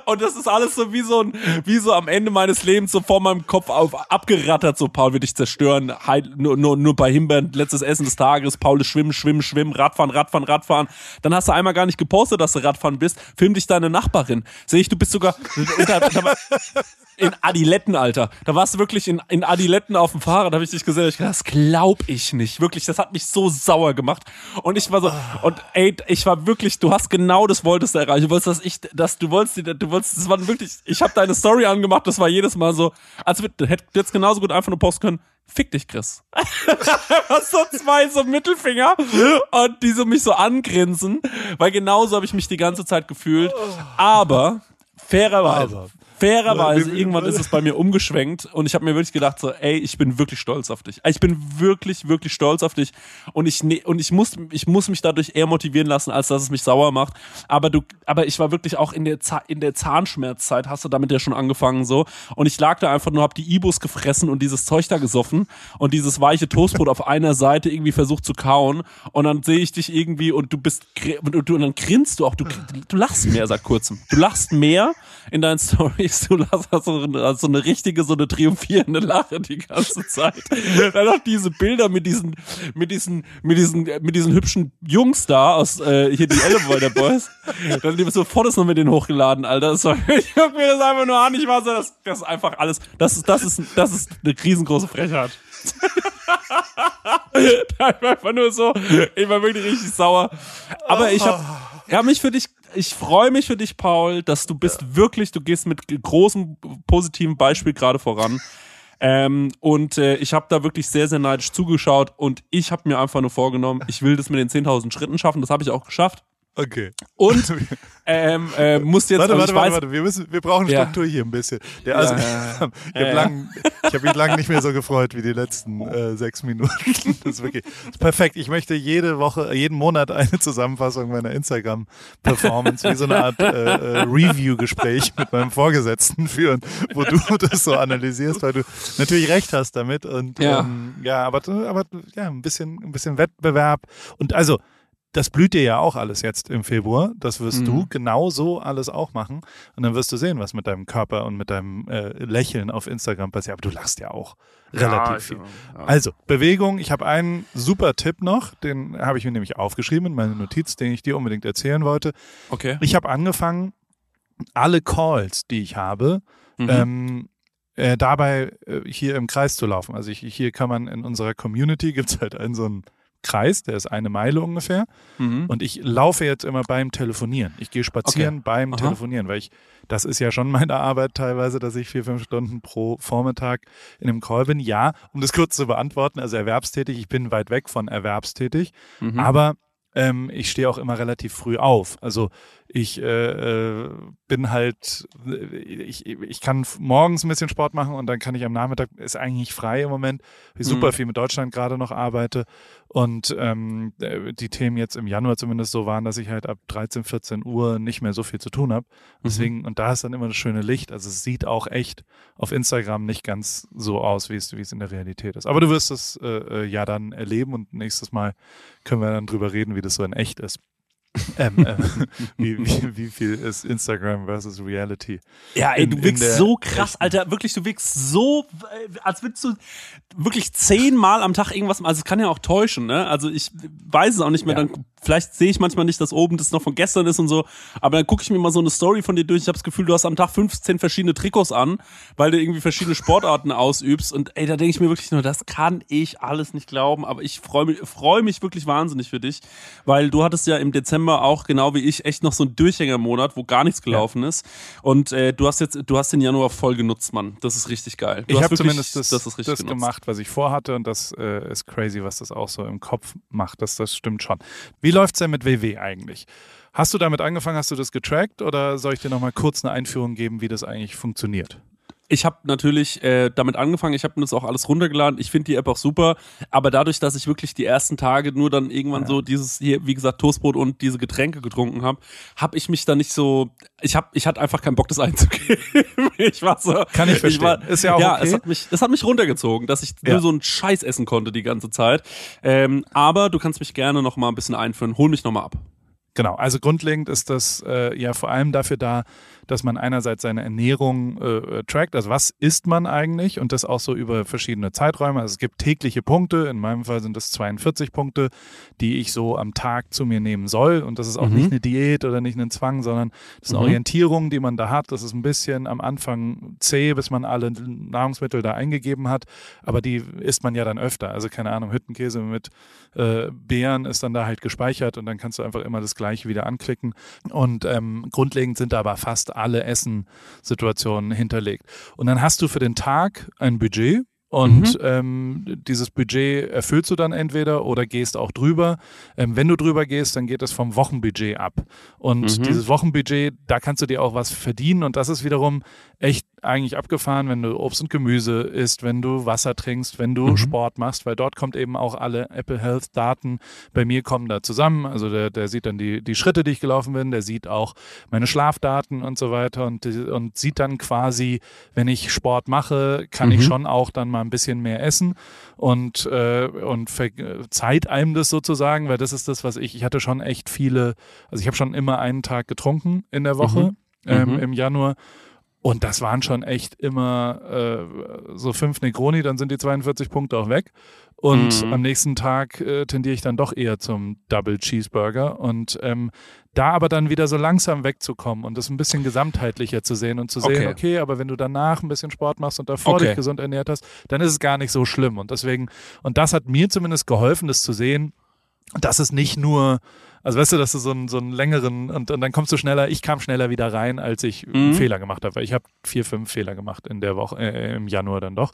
Und das ist alles so wie so ein, wie so am Ende meines Lebens so vor meinem Kopf auf, abgerattert, so Paul wird dich zerstören, Heil, nur, nur, nur bei Himbeeren, letztes Essen des Tages, Paul ist schwimmen, schwimmen, schwimmen, Radfahren, Radfahren, Radfahren. Dann hast du einmal gar nicht gepostet, dass du Radfahren bist, film dich deine Nachbarin. Sehe ich, du bist sogar, in Adiletten, Alter. Da warst du wirklich in, in Adiletten auf dem Fahrrad, habe ich dich gesehen. Ich gedacht, das glaub ich nicht. Wirklich, das hat mich so sauer gemacht. Und ich war so, und ey, ich war wirklich, du hast genau das wolltest du erreichen. Du wolltest, dass ich, dass du wolltest, du wolltest, das war wirklich, ich habe deine Story angemacht, das war jedes Mal so, als wir, du hättest jetzt genauso gut einfach nur posten können, fick dich, Chris. Was so zwei so Mittelfinger und die so mich so angrinsen, weil genauso habe ich mich die ganze Zeit gefühlt. Aber fairerweise, Aber. Fairerweise, irgendwann ist es bei mir umgeschwenkt und ich habe mir wirklich gedacht so, ey, ich bin wirklich stolz auf dich. Ich bin wirklich, wirklich stolz auf dich und ich ne, und ich muss, ich muss mich dadurch eher motivieren lassen, als dass es mich sauer macht. Aber du, aber ich war wirklich auch in der in der Zahnschmerzzeit hast du damit ja schon angefangen so und ich lag da einfach nur, hab die Ibus gefressen und dieses Zeug da gesoffen und dieses weiche Toastbrot auf einer Seite irgendwie versucht zu kauen und dann sehe ich dich irgendwie und du bist und, du, und dann grinst du auch, du, du lachst mehr seit kurzem. Du lachst mehr in deinen Stories, du lachst hast so, eine- hast so eine richtige, so eine triumphierende Lache die ganze Zeit. Dann auch diese Bilder mit diesen, mit diesen, mit diesen, mit diesen hübschen Jungs da aus äh, hier die Elevator Boys. Dann so Fotos noch mit denen hochgeladen, Alter. Das war, ich guck mir das einfach nur an, ich war so, das, das ist einfach alles, das ist, das ist, das ist eine riesengroße Frechheit. Da war einfach nur so, ich war wirklich richtig sauer. Aber ich habe hab mich für dich, ich freue mich für dich, Paul, dass du bist wirklich, du gehst mit großem positiven Beispiel gerade voran. Ähm, und äh, ich habe da wirklich sehr, sehr neidisch zugeschaut und ich habe mir einfach nur vorgenommen, ich will das mit den 10.000 Schritten schaffen. Das habe ich auch geschafft. Okay. Und ähm, äh, musste jetzt, Warte, also warte, weiß, warte. Wir, müssen, wir brauchen Ja. Struktur hier ein bisschen. Der, also, Ja, ich habe ja, ja. ich hab mich lange nicht mehr so gefreut wie die letzten äh, sechs Minuten. Das ist wirklich das ist perfekt. Ich möchte jede Woche, jeden Monat eine Zusammenfassung meiner Instagram-Performance, wie so eine Art äh, äh, Review-Gespräch mit meinem Vorgesetzten führen, wo du das so analysierst, weil du natürlich recht hast damit. Und Ja. ähm, ja aber, aber ja, ein bisschen, ein bisschen Wettbewerb. Und also, das blüht dir ja auch alles jetzt im Februar. Das wirst Mhm. du genauso alles auch machen. Und dann wirst du sehen, was mit deinem Körper und mit deinem äh, Lächeln auf Instagram passiert. Aber du lachst ja auch relativ viel. Also, Bewegung. Ich habe einen super Tipp noch. Den habe ich mir nämlich aufgeschrieben in meine Notiz, den ich dir unbedingt erzählen wollte. okay. Ich habe angefangen, alle Calls, die ich habe, Mhm. ähm, äh, dabei äh, hier im Kreis zu laufen. Also ich, hier kann man in unserer Community, gibt es halt einen so einen Kreis, der ist eine Meile ungefähr. Mhm. Und ich laufe jetzt immer beim Telefonieren. Ich gehe spazieren beim Aha. Telefonieren, weil ich, das ist ja schon meine Arbeit teilweise, dass ich vier, fünf Stunden pro Vormittag in einem Call bin. Ja, um das kurz zu beantworten, also erwerbstätig, ich bin weit weg von erwerbstätig, Mhm. aber ähm, ich stehe auch immer relativ früh auf. Also ich äh, äh, bin halt, ich, ich kann morgens ein bisschen Sport machen und dann kann ich am Nachmittag, ist eigentlich frei im Moment, ich super Mhm. viel mit Deutschland gerade noch arbeite und ähm, äh, die Themen jetzt im Januar zumindest so waren, dass ich halt ab 13, 14 Uhr nicht mehr so viel zu tun habe. Deswegen, und da ist dann immer das schöne Licht. Also es sieht auch echt auf Instagram nicht ganz so aus, wie es, wie es in der Realität ist. Aber du wirst es äh, äh, ja dann erleben und nächstes Mal können wir dann drüber reden, wie das so in echt ist. Ähm, äh, wie, wie, wie viel ist Instagram versus Reality? Ja, ey, du in wirkst so krass, echten- Alter. Wirklich, du wirkst so, äh, als würdest du wirklich zehnmal am Tag irgendwas, also es kann ja auch täuschen, ne? Also ich weiß es auch nicht mehr, Ja. dann vielleicht sehe ich manchmal nicht, dass oben das noch von gestern ist und so, aber dann gucke ich mir mal so eine Story von dir durch. Ich habe das Gefühl, du hast am Tag 15 verschiedene Trikots an, weil du irgendwie verschiedene Sportarten ausübst und ey, da denke ich mir wirklich nur, das kann ich alles nicht glauben, aber ich freue mich, freue mich wirklich wahnsinnig für dich, weil du hattest ja im Dezember auch genau wie ich echt noch so einen Durchhängermonat, wo gar nichts gelaufen ist und äh, du hast jetzt, du hast den Januar voll genutzt, Mann. Das ist richtig geil. Du ich habe zumindest das, das das genutzt. gemacht, was ich vorhatte und das äh, ist crazy, was das auch so im Kopf macht. Das, das stimmt schon. Wie läuft's denn mit WW eigentlich? Hast du damit angefangen, hast du das getrackt oder soll ich dir nochmal kurz eine Einführung geben, wie das eigentlich funktioniert? Ich habe natürlich äh, damit angefangen, ich habe mir das auch alles runtergeladen. Ich finde die App auch super, aber dadurch, dass ich wirklich die ersten Tage nur dann irgendwann so dieses hier, wie gesagt, Toastbrot und diese Getränke getrunken habe, habe ich mich da nicht so, ich habe, ich hatte einfach keinen Bock, das einzugeben. ich war so, Kann ich verstehen. war, Ist ja auch okay. es hat mich, das hat mich runtergezogen, dass ich Ja. nur so einen Scheiß essen konnte die ganze Zeit. Ähm, aber du kannst mich gerne noch mal ein bisschen einführen. Hol mich noch mal ab. Genau, also grundlegend ist das äh, ja vor allem dafür da, dass man einerseits seine Ernährung äh, trackt, also was isst man eigentlich und das auch so über verschiedene Zeiträume. Also es gibt tägliche Punkte, in meinem Fall sind das 42 Punkte, die ich so am Tag zu mir nehmen soll und das ist auch mhm. nicht eine Diät oder nicht ein Zwang, sondern das ist eine mhm. Orientierung, die man da hat. Das ist ein bisschen am Anfang zäh, bis man alle Nahrungsmittel da eingegeben hat, aber die isst man ja dann öfter. Also keine Ahnung, Hüttenkäse mit äh, Beeren ist dann da halt gespeichert und dann kannst du einfach immer das gleiche wieder anklicken und ähm, grundlegend sind da aber fast alle Essenssituationen hinterlegt. Und dann hast du für den Tag ein Budget, und mhm. ähm, dieses Budget erfüllst du dann entweder oder gehst auch drüber. Ähm, wenn du drüber gehst, dann geht es vom Wochenbudget ab. Und mhm. dieses Wochenbudget, da kannst du dir auch was verdienen. Und das ist wiederum echt eigentlich abgefahren, wenn du Obst und Gemüse isst, wenn du Wasser trinkst, wenn du mhm. Sport machst, weil dort kommt eben auch alle Apple Health Daten bei mir kommen da zusammen. Also der, der sieht dann die, die Schritte, die ich gelaufen bin, der sieht auch meine Schlafdaten und so weiter und, und sieht dann quasi, wenn ich Sport mache, kann ich mhm. schon auch dann mal ein bisschen mehr essen und, äh, und verzeiht einem das sozusagen, weil das ist das, was ich, ich hatte schon echt viele, also ich habe schon immer einen Tag getrunken in der Woche mhm. Ähm, mhm. im Januar und das waren schon echt immer äh, so fünf Negroni, dann sind die 42 Punkte auch weg. Und mhm. am nächsten Tag äh, tendiere ich dann doch eher zum Double Cheeseburger. Und ähm, da aber dann wieder so langsam wegzukommen und das ein bisschen gesamtheitlicher zu sehen und zu sehen, okay, okay aber wenn du danach ein bisschen Sport machst und davor okay. dich gesund ernährt hast, dann ist es gar nicht so schlimm. Und deswegen, und das hat mir zumindest geholfen, das zu sehen, dass es nicht nur also weißt du, dass du so einen, so einen längeren und, und dann kommst du schneller, ich kam schneller wieder rein, als ich mhm. Fehler gemacht habe, weil ich habe vier, fünf Fehler gemacht in der Woche, äh, im Januar dann doch.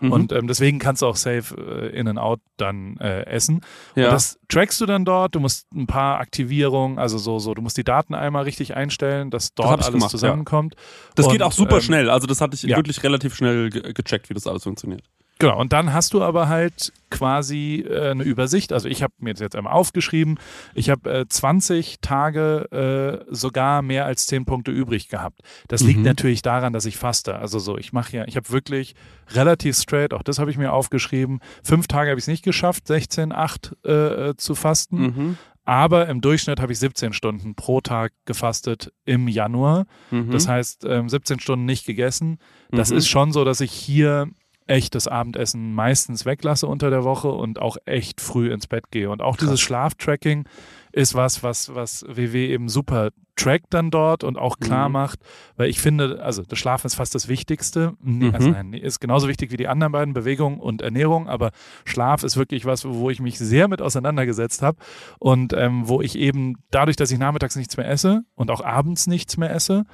Mhm. Und ähm, deswegen kannst du auch safe äh, in and out dann äh, essen. Ja. Und das trackst du dann dort, du musst ein paar Aktivierungen, also so, so, du musst die Daten einmal richtig einstellen, dass dort das alles gemacht, zusammenkommt. Ja. Das und, geht auch super ähm, schnell, also das hatte ich ja. wirklich relativ schnell gecheckt, wie das alles funktioniert. Genau, und dann hast du aber halt quasi äh, eine Übersicht. Also ich habe mir jetzt einmal aufgeschrieben, ich habe äh, 20 Tage äh, sogar mehr als 10 Punkte übrig gehabt. Das liegt mhm. natürlich daran, dass ich faste. Also so, ich mache ja, ich habe wirklich relativ straight, auch das habe ich mir aufgeschrieben. Fünf Tage habe ich es nicht geschafft, 16, 8 äh, äh, zu fasten. Mhm. Aber im Durchschnitt habe ich 17 Stunden pro Tag gefastet im Januar. Mhm. Das heißt, ähm, 17 Stunden nicht gegessen. Das mhm. ist schon so, dass ich hier echt das Abendessen meistens weglasse unter der Woche und auch echt früh ins Bett gehe. Und auch Krass. dieses Schlaftracking ist was, was, was WW eben super trackt dann dort und auch klar mhm. macht, weil ich finde, also das Schlafen ist fast das Wichtigste. Nee, also mhm. nein, ist genauso wichtig wie die anderen beiden, Bewegung und Ernährung, aber Schlaf ist wirklich was, wo ich mich sehr mit auseinandergesetzt habe und ähm, wo ich eben dadurch, dass ich nachmittags nichts mehr esse und auch abends nichts mehr esse,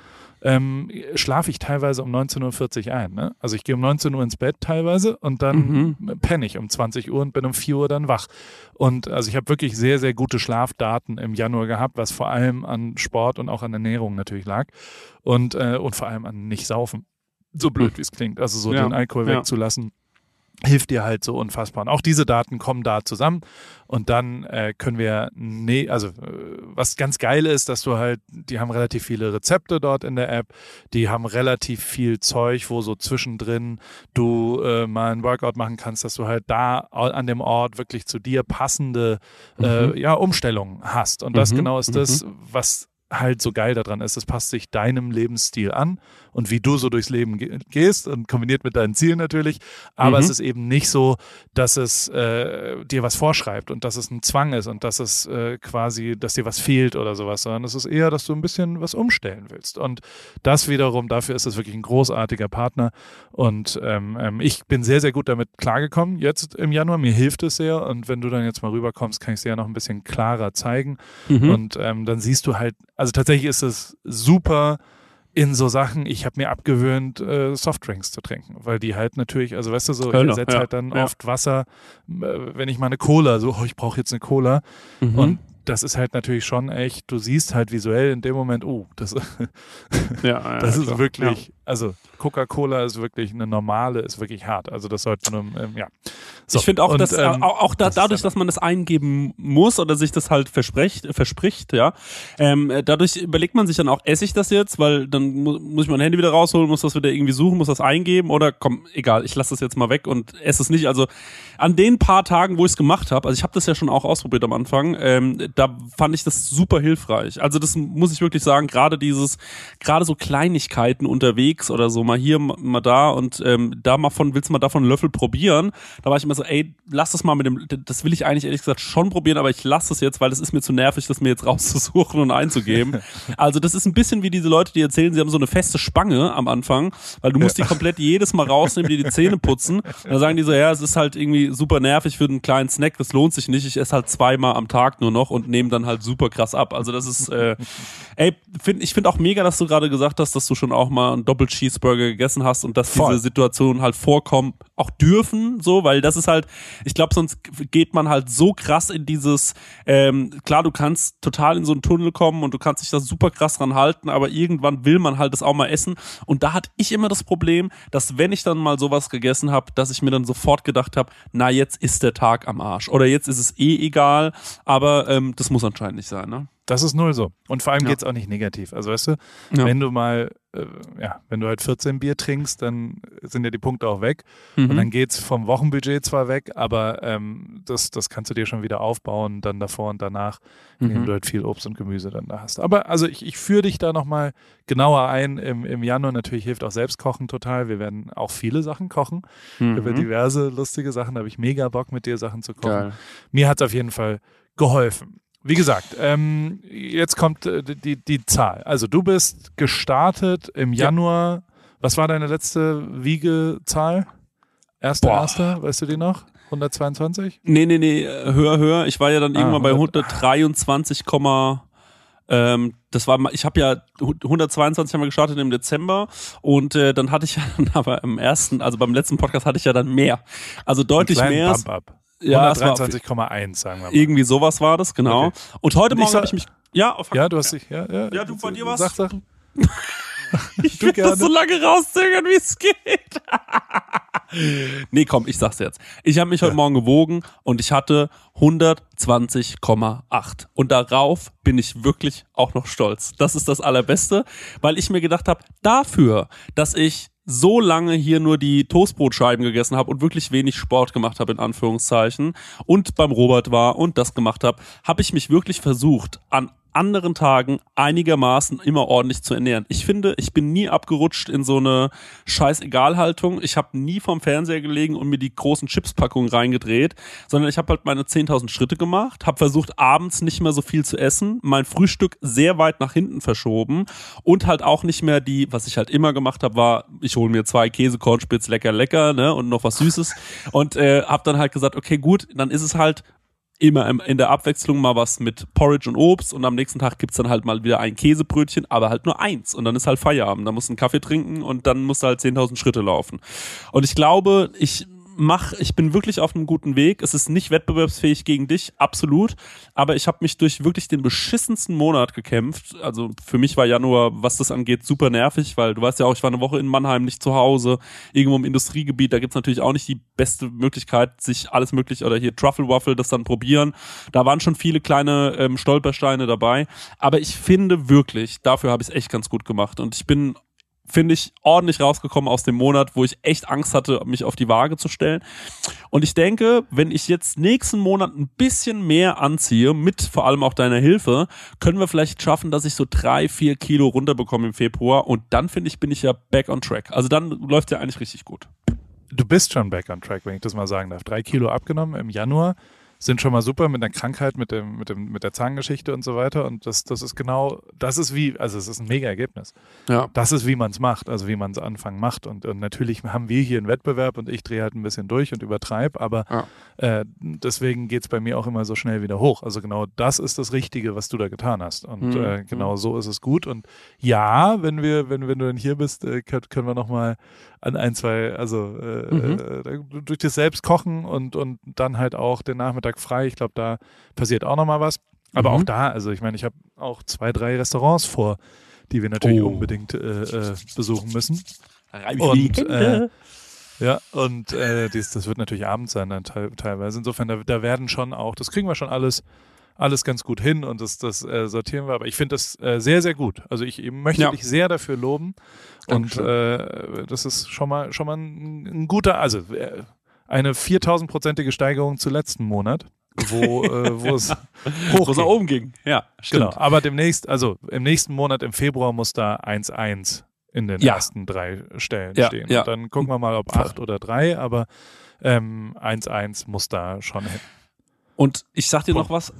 ähm, schlafe ich teilweise um 19.40 Uhr ein. Ne? Also ich gehe um 19 Uhr ins Bett teilweise und dann mhm. penne ich um 20 Uhr und bin um 4 Uhr dann wach. Und also ich habe wirklich sehr, sehr gute Schlafdaten im Januar gehabt, was vor allem an Sport und auch an Ernährung natürlich lag. Und, äh, und vor allem an nicht saufen. So blöd, wie es klingt. Also so ja. den Alkohol ja. wegzulassen hilft dir halt so unfassbar. Und auch diese Daten kommen da zusammen und dann äh, können wir, nee, also äh, was ganz geil ist, dass du halt, die haben relativ viele Rezepte dort in der App, die haben relativ viel Zeug, wo so zwischendrin du äh, mal ein Workout machen kannst, dass du halt da an dem Ort wirklich zu dir passende äh, mhm. ja, Umstellungen hast. Und das mhm. genau ist das, mhm. was halt so geil daran ist. Es passt sich deinem Lebensstil an und wie du so durchs Leben gehst und kombiniert mit deinen Zielen natürlich. Aber mhm. es ist eben nicht so, dass es äh, dir was vorschreibt und dass es ein Zwang ist und dass es äh, quasi, dass dir was fehlt oder sowas, sondern es ist eher, dass du ein bisschen was umstellen willst. Und das wiederum, dafür ist es wirklich ein großartiger Partner. Und ähm, ähm, ich bin sehr, sehr gut damit klargekommen jetzt im Januar. Mir hilft es sehr. Und wenn du dann jetzt mal rüberkommst, kann ich es dir ja noch ein bisschen klarer zeigen. Mhm. Und ähm, dann siehst du halt, also tatsächlich ist es super in so Sachen, ich habe mir abgewöhnt, äh, Softdrinks zu trinken, weil die halt natürlich, also weißt du, so, ich setze ja, halt dann ja. oft Wasser, äh, wenn ich mal eine Cola, so, oh, ich brauche jetzt eine Cola. Mhm. Und das ist halt natürlich schon echt, du siehst halt visuell in dem Moment, oh, das, ja, das ist wirklich Also Coca-Cola ist wirklich eine normale, ist wirklich hart. Also das sollte man, ähm, ja. So, ich finde auch, und, dass äh, ähm, auch, auch da, das dadurch, dass man das eingeben muss oder sich das halt verspricht, verspricht, ja, ähm, äh, dadurch überlegt man sich dann auch, esse ich das jetzt, weil dann mu muss ich mein Handy wieder rausholen, muss das wieder irgendwie suchen, muss das eingeben oder komm, egal, ich lasse das jetzt mal weg und esse es nicht. Also an den paar Tagen, wo ich es gemacht habe, also ich habe das ja schon auch ausprobiert am Anfang, ähm, da fand ich das super hilfreich. Also das muss ich wirklich sagen, gerade dieses, gerade so Kleinigkeiten unterwegs oder so, mal hier, mal da und ähm, da mal von, willst du mal davon einen Löffel probieren? Da war ich immer so, ey, lass das mal mit dem, das will ich eigentlich ehrlich gesagt schon probieren, aber ich lasse es jetzt, weil es ist mir zu nervig, das mir jetzt rauszusuchen und einzugeben. Also das ist ein bisschen wie diese Leute, die erzählen, sie haben so eine feste Spange am Anfang, weil du musst die komplett jedes Mal rausnehmen, dir die Zähne putzen. Und dann sagen die so, ja, es ist halt irgendwie super nervig für einen kleinen Snack, das lohnt sich nicht. Ich esse halt zweimal am Tag nur noch und nehme dann halt super krass ab. Also das ist, äh, ey, find, ich finde auch mega, dass du gerade gesagt hast, dass du schon auch mal einen Doppel-Cheeseburger gegessen hast und dass Voll. diese Situationen halt vorkommen, auch dürfen, so, weil das ist halt, ich glaube, sonst geht man halt so krass in dieses, ähm, klar, du kannst total in so einen Tunnel kommen und du kannst dich da super krass dran halten, aber irgendwann will man halt das auch mal essen. Und da hatte ich immer das Problem, dass wenn ich dann mal sowas gegessen habe, dass ich mir dann sofort gedacht habe, na, jetzt ist der Tag am Arsch. Oder jetzt ist es eh egal, aber ähm, das muss anscheinend nicht sein, ne? Das ist null so. Und vor allem Ja. geht's auch nicht negativ. Also weißt du, Ja. wenn du mal, äh, ja, wenn du halt 14 Bier trinkst, dann sind ja die Punkte auch weg. Mhm. Und dann geht's vom Wochenbudget zwar weg, aber ähm, das, das kannst du dir schon wieder aufbauen, dann davor und danach, indem Mhm. du halt viel Obst und Gemüse dann da hast. Aber also ich, ich führe dich da nochmal genauer ein im, im Januar. Natürlich hilft auch Selbstkochen total. Wir werden auch viele Sachen kochen. Über Mhm. diverse lustige Sachen. Da habe ich mega Bock, mit dir Sachen zu kochen. Geil. Mir hat es auf jeden Fall geholfen. Wie gesagt, ähm, jetzt kommt äh, die, die Zahl. Also du bist gestartet im Ja. Januar. Was war deine letzte Wiegezahl? Erster, Boah. erster, weißt du die noch? 122? Nee, nee, nee, äh, höher, höher. Ich war ja dann Ah, irgendwann bei 100. 123, ähm, das war, ich habe ja 122 haben wir gestartet im Dezember und äh, dann hatte ich ja dann aber im ersten, also beim letzten Podcast hatte ich ja dann mehr. Also deutlich mehr. Bump up. Ja, es war auf- 123,1, sagen wir mal. Irgendwie sowas war das, genau. Okay. Und heute Und Morgen habe ich mich, ja, auf Ja, du hast dich, ja, ja. Ja, du, bei dir was? Sag Sachen. Ich will das so lange rauszögern, wie es geht. nee, komm, ich sag's jetzt. Ich habe mich heute Morgen gewogen und ich hatte 120,8. Und darauf bin ich wirklich auch noch stolz. Das ist das Allerbeste, weil ich mir gedacht habe, dafür, dass ich so lange hier nur die Toastbrotscheiben gegessen habe und wirklich wenig Sport gemacht habe, in Anführungszeichen, und beim Robert war und das gemacht habe, habe ich mich wirklich versucht, an anderen Tagen einigermaßen immer ordentlich zu ernähren. Ich finde, ich bin nie abgerutscht in so eine Scheiß-Egal-Haltung. Ich habe nie vorm Fernseher gelegen und mir die großen Chips-Packungen reingedreht, sondern ich habe halt meine 10.000 Schritte gemacht, habe versucht, abends nicht mehr so viel zu essen, mein Frühstück sehr weit nach hinten verschoben und halt auch nicht mehr die, was ich halt immer gemacht habe, war, ich hole mir zwei Käsekornspitz lecker lecker ne und noch was Süßes und äh, habe dann halt gesagt, okay gut, dann ist es halt immer im- in der Abwechslung mal was mit Porridge und Obst und am nächsten Tag gibt's dann halt mal wieder ein Käsebrötchen, aber halt nur eins und dann ist halt Feierabend. Dann musst du einen Kaffee trinken und dann musst du halt 10.000 Schritte laufen. Und ich glaube, ich mach, ich bin wirklich auf einem guten Weg. Es ist nicht wettbewerbsfähig gegen dich, absolut. Aber ich habe mich durch wirklich den beschissensten Monat gekämpft. Also für mich war Januar, was das angeht, super nervig, weil du weißt ja auch, ich war eine Woche in Mannheim, nicht zu Hause, irgendwo im Industriegebiet. Da gibt's natürlich auch nicht die beste Möglichkeit, sich alles möglich oder hier Truffle Waffle, das dann probieren. Da waren schon viele kleine ähm, Stolpersteine dabei. Aber ich finde wirklich, dafür habe ich es echt ganz gut gemacht. Und ich bin finde ich, ordentlich rausgekommen aus dem Monat, wo ich echt Angst hatte, mich auf die Waage zu stellen. Und ich denke, wenn ich jetzt nächsten Monat ein bisschen mehr anziehe, mit vor allem auch deiner Hilfe, können wir vielleicht schaffen, dass ich so drei, vier Kilo runterbekomme im Februar. Und dann finde ich, bin ich ja back on track. Also dann läuft ja eigentlich richtig gut. Du bist schon back on track, wenn ich das mal sagen darf. Drei Kilo abgenommen im Januar sind schon mal super mit einer Krankheit, mit dem, mit dem, mit der Zahngeschichte und so weiter. Und das, das ist genau, das ist wie, also es ist ein mega Ergebnis. Ja. Das ist, wie man es macht, also wie man es Anfang macht. Und, und natürlich haben wir hier einen Wettbewerb und ich drehe halt ein bisschen durch und übertreibe, aber Ja. äh, deswegen geht es bei mir auch immer so schnell wieder hoch. Also genau das ist das Richtige, was du da getan hast. Und Mhm. äh, genau so ist es gut. Und ja, wenn wir, wenn, wenn du dann hier bist, äh, können, können wir nochmal an ein, zwei, also äh, Mhm. äh, durch das selbst kochen und, und dann halt auch den Nachmittag frei. Ich glaube, da passiert auch nochmal was. Aber Mhm. auch da, also ich meine, ich habe auch zwei, drei Restaurants vor die wir natürlich Oh. unbedingt äh, äh, besuchen müssen. Reib Und, äh, Ja, und äh, dies, das wird natürlich abends sein dann teil, teilweise. Insofern, da, da werden schon auch, das kriegen wir schon alles, alles ganz gut hin und das, das äh, sortieren wir. Aber ich finde das äh, sehr, sehr gut. Also ich möchte Ja. dich sehr dafür loben. Und Dankeschön. äh, das ist schon mal schon mal ein, ein guter, also äh, eine 4000-prozentige Steigerung zu letzten Monat, wo, äh, wo es hoch Wo es nach oben ging. Ja, stimmt. Genau, aber demnächst, also im nächsten Monat, im Februar, muss da 1-1 in den Ja. ersten drei Stellen Ja, stehen. ja. Dann gucken wir mal, ob 8 oder 3, aber ähm, 1-1 muss da schon hin. Und ich sag dir noch was,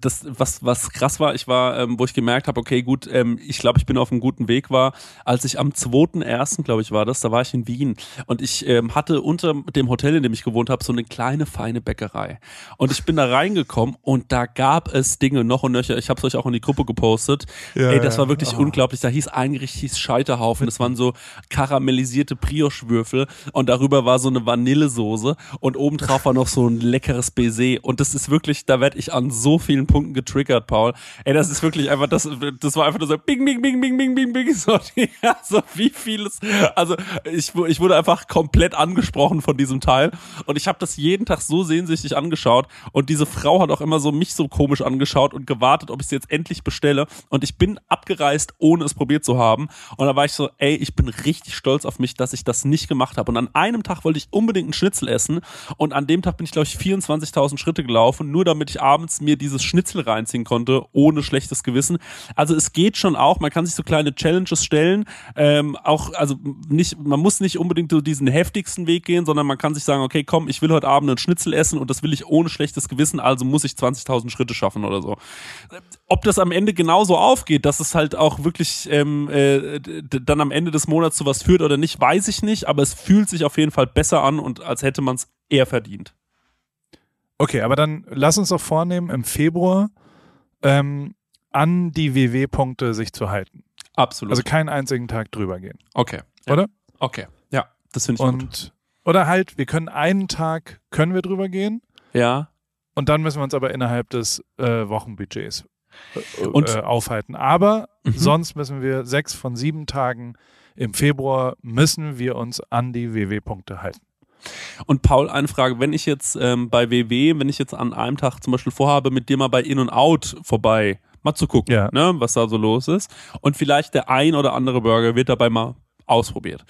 das, was, was krass war, ich war, ähm, wo ich gemerkt habe, okay, gut, ähm, ich glaube, ich bin auf einem guten Weg war, als ich am 2.1., glaube ich, war das, da war ich in Wien und ich ähm, hatte unter dem Hotel, in dem ich gewohnt habe, so eine kleine, feine Bäckerei. Und ich bin da reingekommen und da gab es Dinge noch und nöcher. Ich habe es euch auch in die Gruppe gepostet. Ja, Ey, das war wirklich Oh. unglaublich. Da hieß ein Gericht hieß Scheiterhaufen. Das waren so karamellisierte Brioche-Würfel und darüber war so eine Vanillesoße und obendrauf war noch so ein leckeres Baiser. Und das ist wirklich, da werde ich an so vielen Punkten getriggert, Paul. Ey, das ist wirklich einfach, das, das war einfach nur so bing, bing, bing, bing, bing, bing, bing. So, ja, so wie vieles. Also ich, ich wurde einfach komplett angesprochen von diesem Teil. Und ich habe das jeden Tag so sehnsüchtig angeschaut. Und diese Frau hat auch immer so mich so komisch angeschaut und gewartet, ob ich es jetzt endlich bestelle. Und ich bin abgereist, ohne es probiert zu haben. Und da war ich so, ey, ich bin richtig stolz auf mich, dass ich das nicht gemacht habe. Und an einem Tag wollte ich unbedingt einen Schnitzel essen. Und an dem Tag bin ich, glaube ich, 24.000 Schritte gelaufen, nur damit ich abends mir dieses Schnitzel reinziehen konnte, ohne schlechtes Gewissen. Also es geht schon auch, man kann sich so kleine Challenges stellen. Ähm, auch, also nicht, man muss nicht unbedingt so diesen heftigsten Weg gehen, sondern man kann sich sagen, okay, komm, ich will heute Abend einen Schnitzel essen und das will ich ohne schlechtes Gewissen, also muss ich 20.000 Schritte schaffen oder so. Ob das am Ende genauso aufgeht, dass es halt auch wirklich ähm, äh, dann am Ende des Monats zu was führt oder nicht, weiß ich nicht, aber es fühlt sich auf jeden Fall besser an und als hätte man es eher verdient. Okay, aber dann lass uns doch vornehmen, im Februar ähm, an die WW-Punkte sich zu halten. Absolut. Also keinen einzigen Tag drüber gehen. okay. Ja. Oder? Okay. Ja, das finde ich gut. Und oder halt, wir können einen Tag können wir drüber gehen Ja. und dann müssen wir uns aber innerhalb des äh, Wochenbudgets äh, Und- äh, aufhalten. Aber Mhm. sonst müssen wir sechs von sieben Tagen im Februar müssen wir uns an die WW-Punkte halten. Und Paul, eine Frage, wenn ich jetzt ähm, bei WW, wenn ich jetzt an einem Tag zum Beispiel vorhabe, mit dir mal bei In und Out vorbei, mal zu gucken, Ja. ne, was da so los ist. Und vielleicht der ein oder andere Burger wird dabei mal ausprobiert.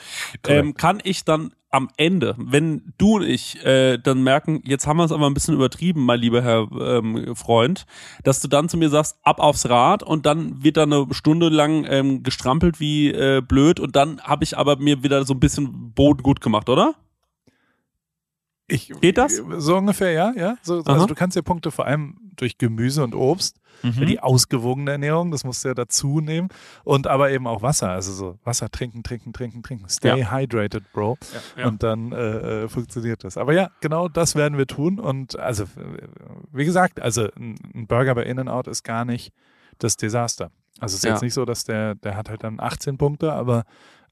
Ähm, kann ich dann am Ende, wenn du und ich äh, dann merken, jetzt haben wir es aber ein bisschen übertrieben, mein lieber Herr ähm, Freund, dass du dann zu mir sagst, ab aufs Rad und dann wird da eine Stunde lang ähm, gestrampelt wie äh, blöd und dann habe ich aber mir wieder so ein bisschen Boden gut gemacht, oder? Ich, Geht das? So ungefähr, ja, ja. So, also du kannst dir Punkte vor allem durch Gemüse und Obst, Mhm. die ausgewogene Ernährung, das musst du ja dazu nehmen. Und aber eben auch Wasser, also so Wasser trinken, trinken, trinken, trinken. Stay hydrated, Bro. ja. Und dann äh, äh, funktioniert das. Aber ja, genau das werden wir tun. Und also, äh, wie gesagt, also ein, ein Burger bei In-N-Out ist gar nicht das Desaster. Also es ist Ja. jetzt nicht so, dass der, der hat halt dann 18 Punkte, aber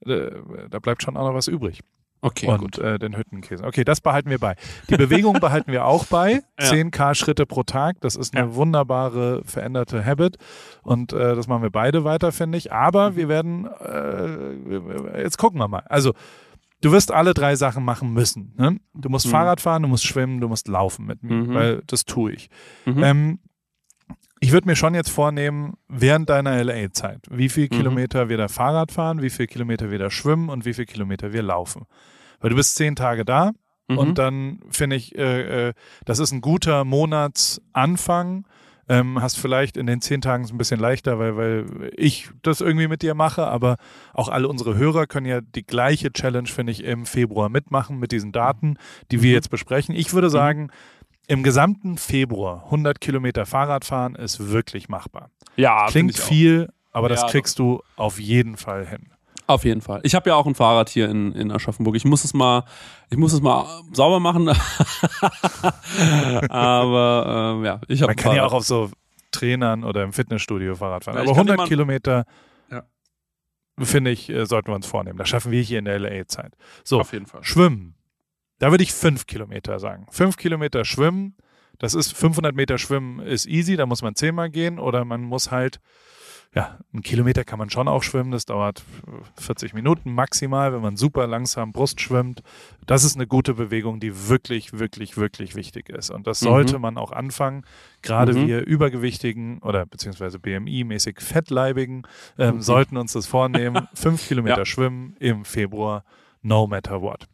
äh, da bleibt schon auch noch was übrig Okay, und äh, den Hüttenkäse. Okay, das behalten wir bei. Die Bewegung behalten wir auch bei. Ja. 10k Schritte pro Tag. Das ist eine wunderbare veränderte Habit. Und äh, das machen wir beide weiter, finde ich. Aber wir werden, äh, jetzt gucken wir mal. Also, du wirst alle drei Sachen machen müssen. Ne? Du musst Mhm. Fahrrad fahren, du musst schwimmen, du musst laufen mit mir, Mhm. weil das tue ich. Mhm. Ähm, ich würde mir schon jetzt vornehmen, während deiner LA-Zeit, wie viel Mhm. Kilometer wir da Fahrrad fahren, wie viel Kilometer wir da schwimmen und wie viel Kilometer wir laufen. Weil du bist zehn Tage da Mhm. und dann finde ich, äh, äh, das ist ein guter Monatsanfang. Ähm, hast vielleicht in den zehn Tagen es ein bisschen leichter, weil, weil ich das irgendwie mit dir mache, aber auch alle unsere Hörer können ja die gleiche Challenge, finde ich, im Februar mitmachen mit diesen Daten, die wir Mhm. jetzt besprechen. Ich würde sagen, im gesamten Februar 100 Kilometer Fahrrad fahren ist wirklich machbar. ja, Klingt ich auch. viel, aber das Ja, kriegst du auf jeden Fall hin. Auf jeden Fall. Ich habe ja auch ein Fahrrad hier in, in Aschaffenburg. Ich muss es mal, ich muss es mal sauber machen. Aber ähm, ja, ich habe Man kann ja auch auf so Trainern oder im Fitnessstudio Fahrrad fahren. Ja, aber kann dir 100 mal- Kilometer, Ja. finde ich, äh, sollten wir uns vornehmen. Das schaffen wir hier in der LA-Zeit. So, auf jeden Fall. Schwimmen. Da würde ich fünf Kilometer sagen. Fünf Kilometer schwimmen. Das ist 500 Meter schwimmen ist easy, da muss man zehnmal gehen oder man muss halt ja, einen Kilometer kann man schon auch schwimmen, das dauert 40 Minuten maximal, wenn man super langsam Brust schwimmt. Das ist eine gute Bewegung, die wirklich, wirklich, wirklich wichtig ist. Und das sollte Mhm. man auch anfangen. Gerade Mhm. wir Übergewichtigen oder beziehungsweise BMI-mäßig Fettleibigen ähm, Mhm. sollten uns das vornehmen. Fünf Kilometer Ja. schwimmen im Februar, no matter what.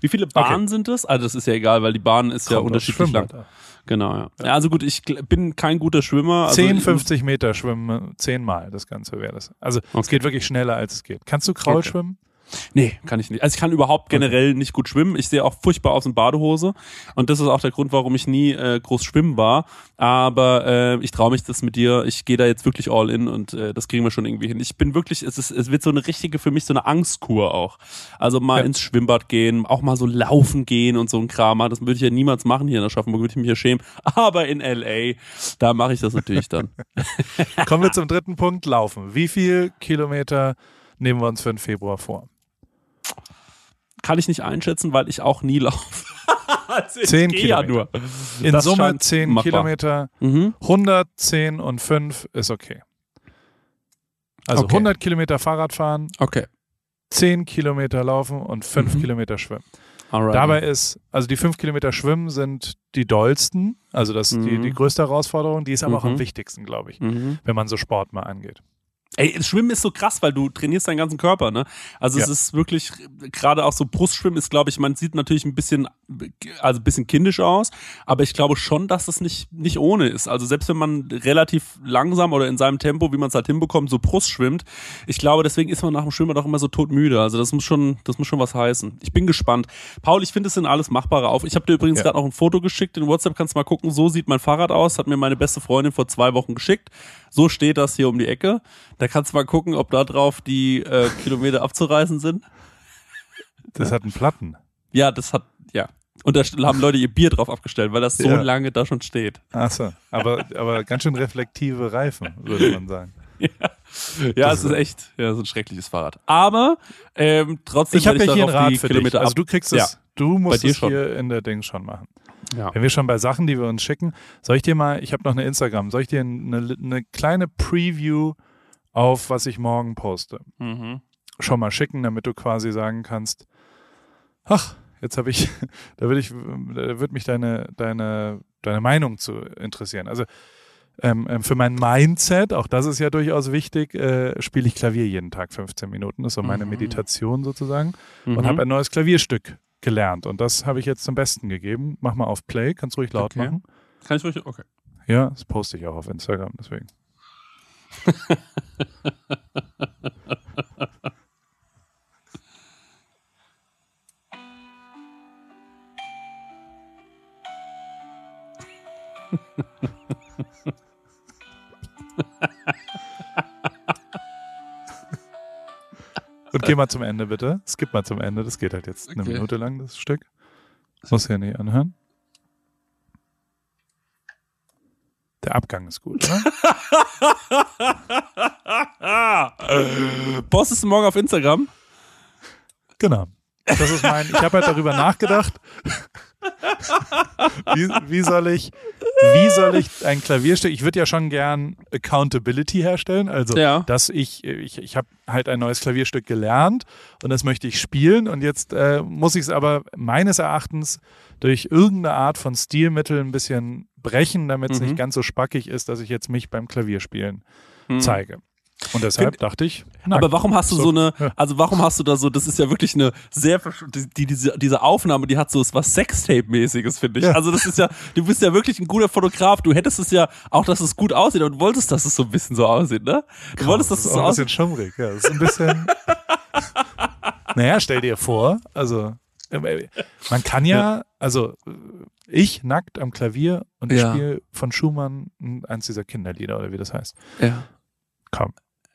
Wie viele Bahnen sind das? Also das ist ja egal, weil die Bahn ist ja Kommt aufs unterschiedlich lang. Genau, ja. ja. Also gut, ich bin kein guter Schwimmer. Also 10, ich- 50 Meter schwimmen, zehnmal das Ganze wäre das. Also es Okay. geht wirklich schneller, als es geht. Kannst du Kraul Okay. schwimmen? Nee, kann ich nicht. Also ich kann überhaupt generell nicht gut schwimmen. Ich sehe auch furchtbar aus in Badehose. Und das ist auch der Grund, warum ich nie äh, groß schwimmen war. Aber äh, ich traue mich das mit dir. Ich gehe da jetzt wirklich all in und äh, das kriegen wir schon irgendwie hin. Ich bin wirklich, es, ist, es wird so eine richtige, für mich so eine Angstkur auch. Also mal Ja. ins Schwimmbad gehen, auch mal so laufen gehen und so ein Kram. Das würde ich ja niemals machen hier in Aschaffenburg, würde ich mich ja schämen. Aber in L.A., da mache ich das natürlich dann. Kommen wir zum dritten Punkt, Laufen. Wie viel Kilometer nehmen wir uns für den Februar vor? Kann ich nicht einschätzen, weil ich auch nie laufe. also Zehn gehe ja Kilometer. nur. In Das Summe scheint 10 machbar. Kilometer, Mhm. 110 und 5 ist okay. Also Okay. 100 Kilometer Fahrrad fahren, Okay. 10 Kilometer laufen und 5 Mhm. Kilometer schwimmen. Alright. Dabei ist, also die 5 Kilometer schwimmen sind die dollsten, also das ist die, Mhm. die größte Herausforderung, die ist aber auch am Mhm. wichtigsten, glaube ich, Mhm. wenn man so Sport mal angeht. Ey, Schwimmen ist so krass, weil du trainierst deinen ganzen Körper, ne? Also es Ja. ist wirklich, gerade auch so Brustschwimmen ist, glaube ich, man sieht natürlich ein bisschen, also ein bisschen kindisch aus, aber ich glaube schon, dass es nicht, nicht ohne ist. Also selbst wenn man relativ langsam oder in seinem Tempo, wie man es halt hinbekommt, so Brust schwimmt, ich glaube, deswegen ist man nach dem Schwimmen doch immer so todmüde. Also das muss schon, das muss schon was heißen. Ich bin gespannt. Paul, ich finde, es sind alles machbare auf. Ich habe dir übrigens Ja. gerade noch ein Foto geschickt in WhatsApp, kannst mal gucken, so sieht mein Fahrrad aus, hat mir meine beste Freundin vor zwei Wochen geschickt. So steht das hier um die Ecke. Da kannst du mal gucken, ob da drauf die äh, Kilometer abzureißen sind. Das hat einen Platten. Ja, das hat, ja. Und da haben Leute ihr Bier drauf abgestellt, weil das so Ja. lange da schon steht. Achso, aber, aber ganz schön reflektive Reifen, würde man sagen. Ja, Das es ist echt, ja, so ein schreckliches Fahrrad. Aber ähm, trotzdem Ich habe ja hier die Rat für dich. Kilometer Also ab- du kriegst Ja. es, du musst es schon. hier in der Ding schon machen. Ja. Wenn wir schon bei Sachen, die wir uns schicken, soll ich dir mal, ich habe noch eine Instagram, soll ich dir eine, eine kleine Preview auf, was ich morgen poste, Mhm. schon mal schicken, damit du quasi sagen kannst, ach, jetzt habe ich, da würde ich, da wird mich deine, deine, deine Meinung zu interessieren. Also ähm, ähm, für mein Mindset, auch das ist ja durchaus wichtig, äh, spiele ich Klavier jeden Tag 15 Minuten. Das ist so meine Mhm. Meditation sozusagen. Und Mhm. habe ein neues Klavierstück gelernt. Und das habe ich jetzt zum Besten gegeben. Mach mal auf Play, kannst ruhig laut Okay. machen. Kann ich ruhig, okay. Ja, das poste ich auch auf Instagram, deswegen. Und geh mal zum Ende, bitte. Skip mal zum Ende. Das geht halt jetzt eine Okay. Minute lang, das Stück. Das muss ja nicht anhören. Der Abgang ist gut, oder? Postest du morgen auf Instagram? Genau. Das ist mein, ich habe halt darüber nachgedacht, wie, wie soll ich, wie soll ich ein Klavierstück, ich würde ja schon gern Accountability herstellen, also Ja. dass ich, ich, ich habe halt ein neues Klavierstück gelernt und das möchte ich spielen und jetzt äh, muss ich es aber meines Erachtens durch irgendeine Art von Stilmittel ein bisschen brechen, damit es Mhm. nicht ganz so spackig ist, dass ich jetzt mich beim Klavierspielen Hm. zeige. Und deshalb dachte ich, na, Aber warum hast du so, so, eine, ja. also warum hast du da so, das ist ja wirklich eine sehr, die, die, diese, diese Aufnahme, die hat so was Sextape-mäßiges, finde ich. Ja. Also das ist ja, du bist ja wirklich ein guter Fotograf. Du hättest es ja auch, dass es gut aussieht, aber du wolltest, dass es so ein bisschen so aussieht, ne? Du wolltest, dass es so auch ein aussieht. bisschen schummrig. Ja, das ist ein bisschen. naja, stell dir vor, also äh, man kann ja, also ich nackt am Klavier und ich Ja. spiele von Schumann eins dieser Kinderlieder oder wie das heißt. Ja. Komm.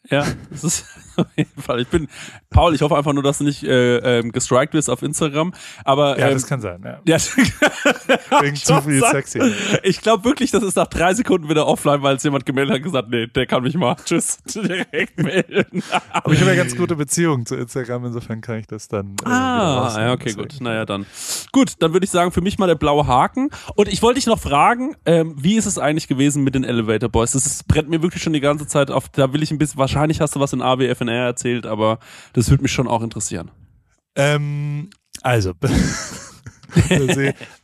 Ja, das ist auf jeden Fall. Ich bin, Paul, ich hoffe einfach nur, dass du nicht äh, ähm, gestrikt wirst auf Instagram. Aber Ja, ähm, das kann sein. Ja. ja, Wegen zu viel Schon Sexy. Ich glaube wirklich, das ist nach drei Sekunden wieder offline, weil es jemand gemeldet hat und gesagt, nee, der kann mich mal. Tschüss. Direkt melden. Aber ich habe ja ganz gute Beziehungen zu Instagram, insofern kann ich das dann. Äh, Ah, ja, okay, Deswegen. gut. Naja, dann. Gut, dann würde ich sagen, für mich mal der blaue Haken. Und ich wollte dich noch fragen, ähm, wie ist es eigentlich gewesen mit den Elevator Boys? Das ist, brennt mir wirklich schon die ganze Zeit auf. Da will ich ein bisschen, wahrscheinlich hast du was in AWFNR erzählt, aber das würde mich schon auch interessieren. Ähm, also,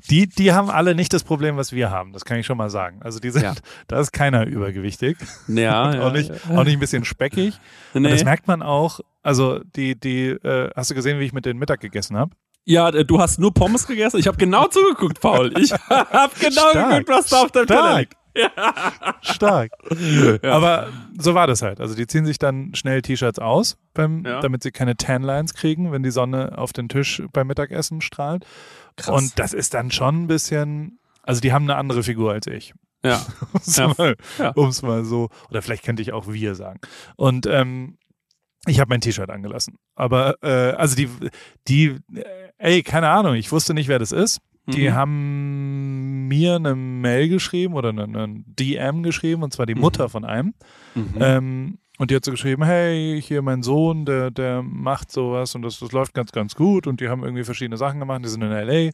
die, die haben alle nicht das Problem, was wir haben. Das kann ich schon mal sagen. Also die sind, Ja. da ist keiner übergewichtig. Ja, Und ja. auch, nicht, auch nicht ein bisschen speckig. Und Nee. das merkt man auch. Also die, die, äh, hast du gesehen, wie ich mit denen Mittag gegessen habe? Ja, äh, du hast nur Pommes gegessen. Ich habe genau zugeguckt, Paul. Ich habe genau Stark. geguckt, was da auf deinem Teller Stark. Stark. Aber so war das halt. Also die ziehen sich dann schnell T-Shirts aus, beim, Ja. damit sie keine Tanlines kriegen, wenn die Sonne auf den Tisch beim Mittagessen strahlt. Krass. Und das ist dann schon ein bisschen, also die haben eine andere Figur als ich. Ja. um's Ja. mal, Ja. mal so, oder vielleicht könnte ich auch wir sagen. Und ähm, ich habe mein T-Shirt angelassen. Aber, äh, also die, die, äh, ey, keine Ahnung, ich wusste nicht, wer das ist. Die Mhm. haben mir eine Mail geschrieben oder eine, eine DM geschrieben, und zwar die Mhm. Mutter von einem. Mhm. Ähm, und die hat so geschrieben, hey, hier mein Sohn, der, der macht sowas und das, das läuft ganz, ganz gut und die haben irgendwie verschiedene Sachen gemacht, die sind in L.A.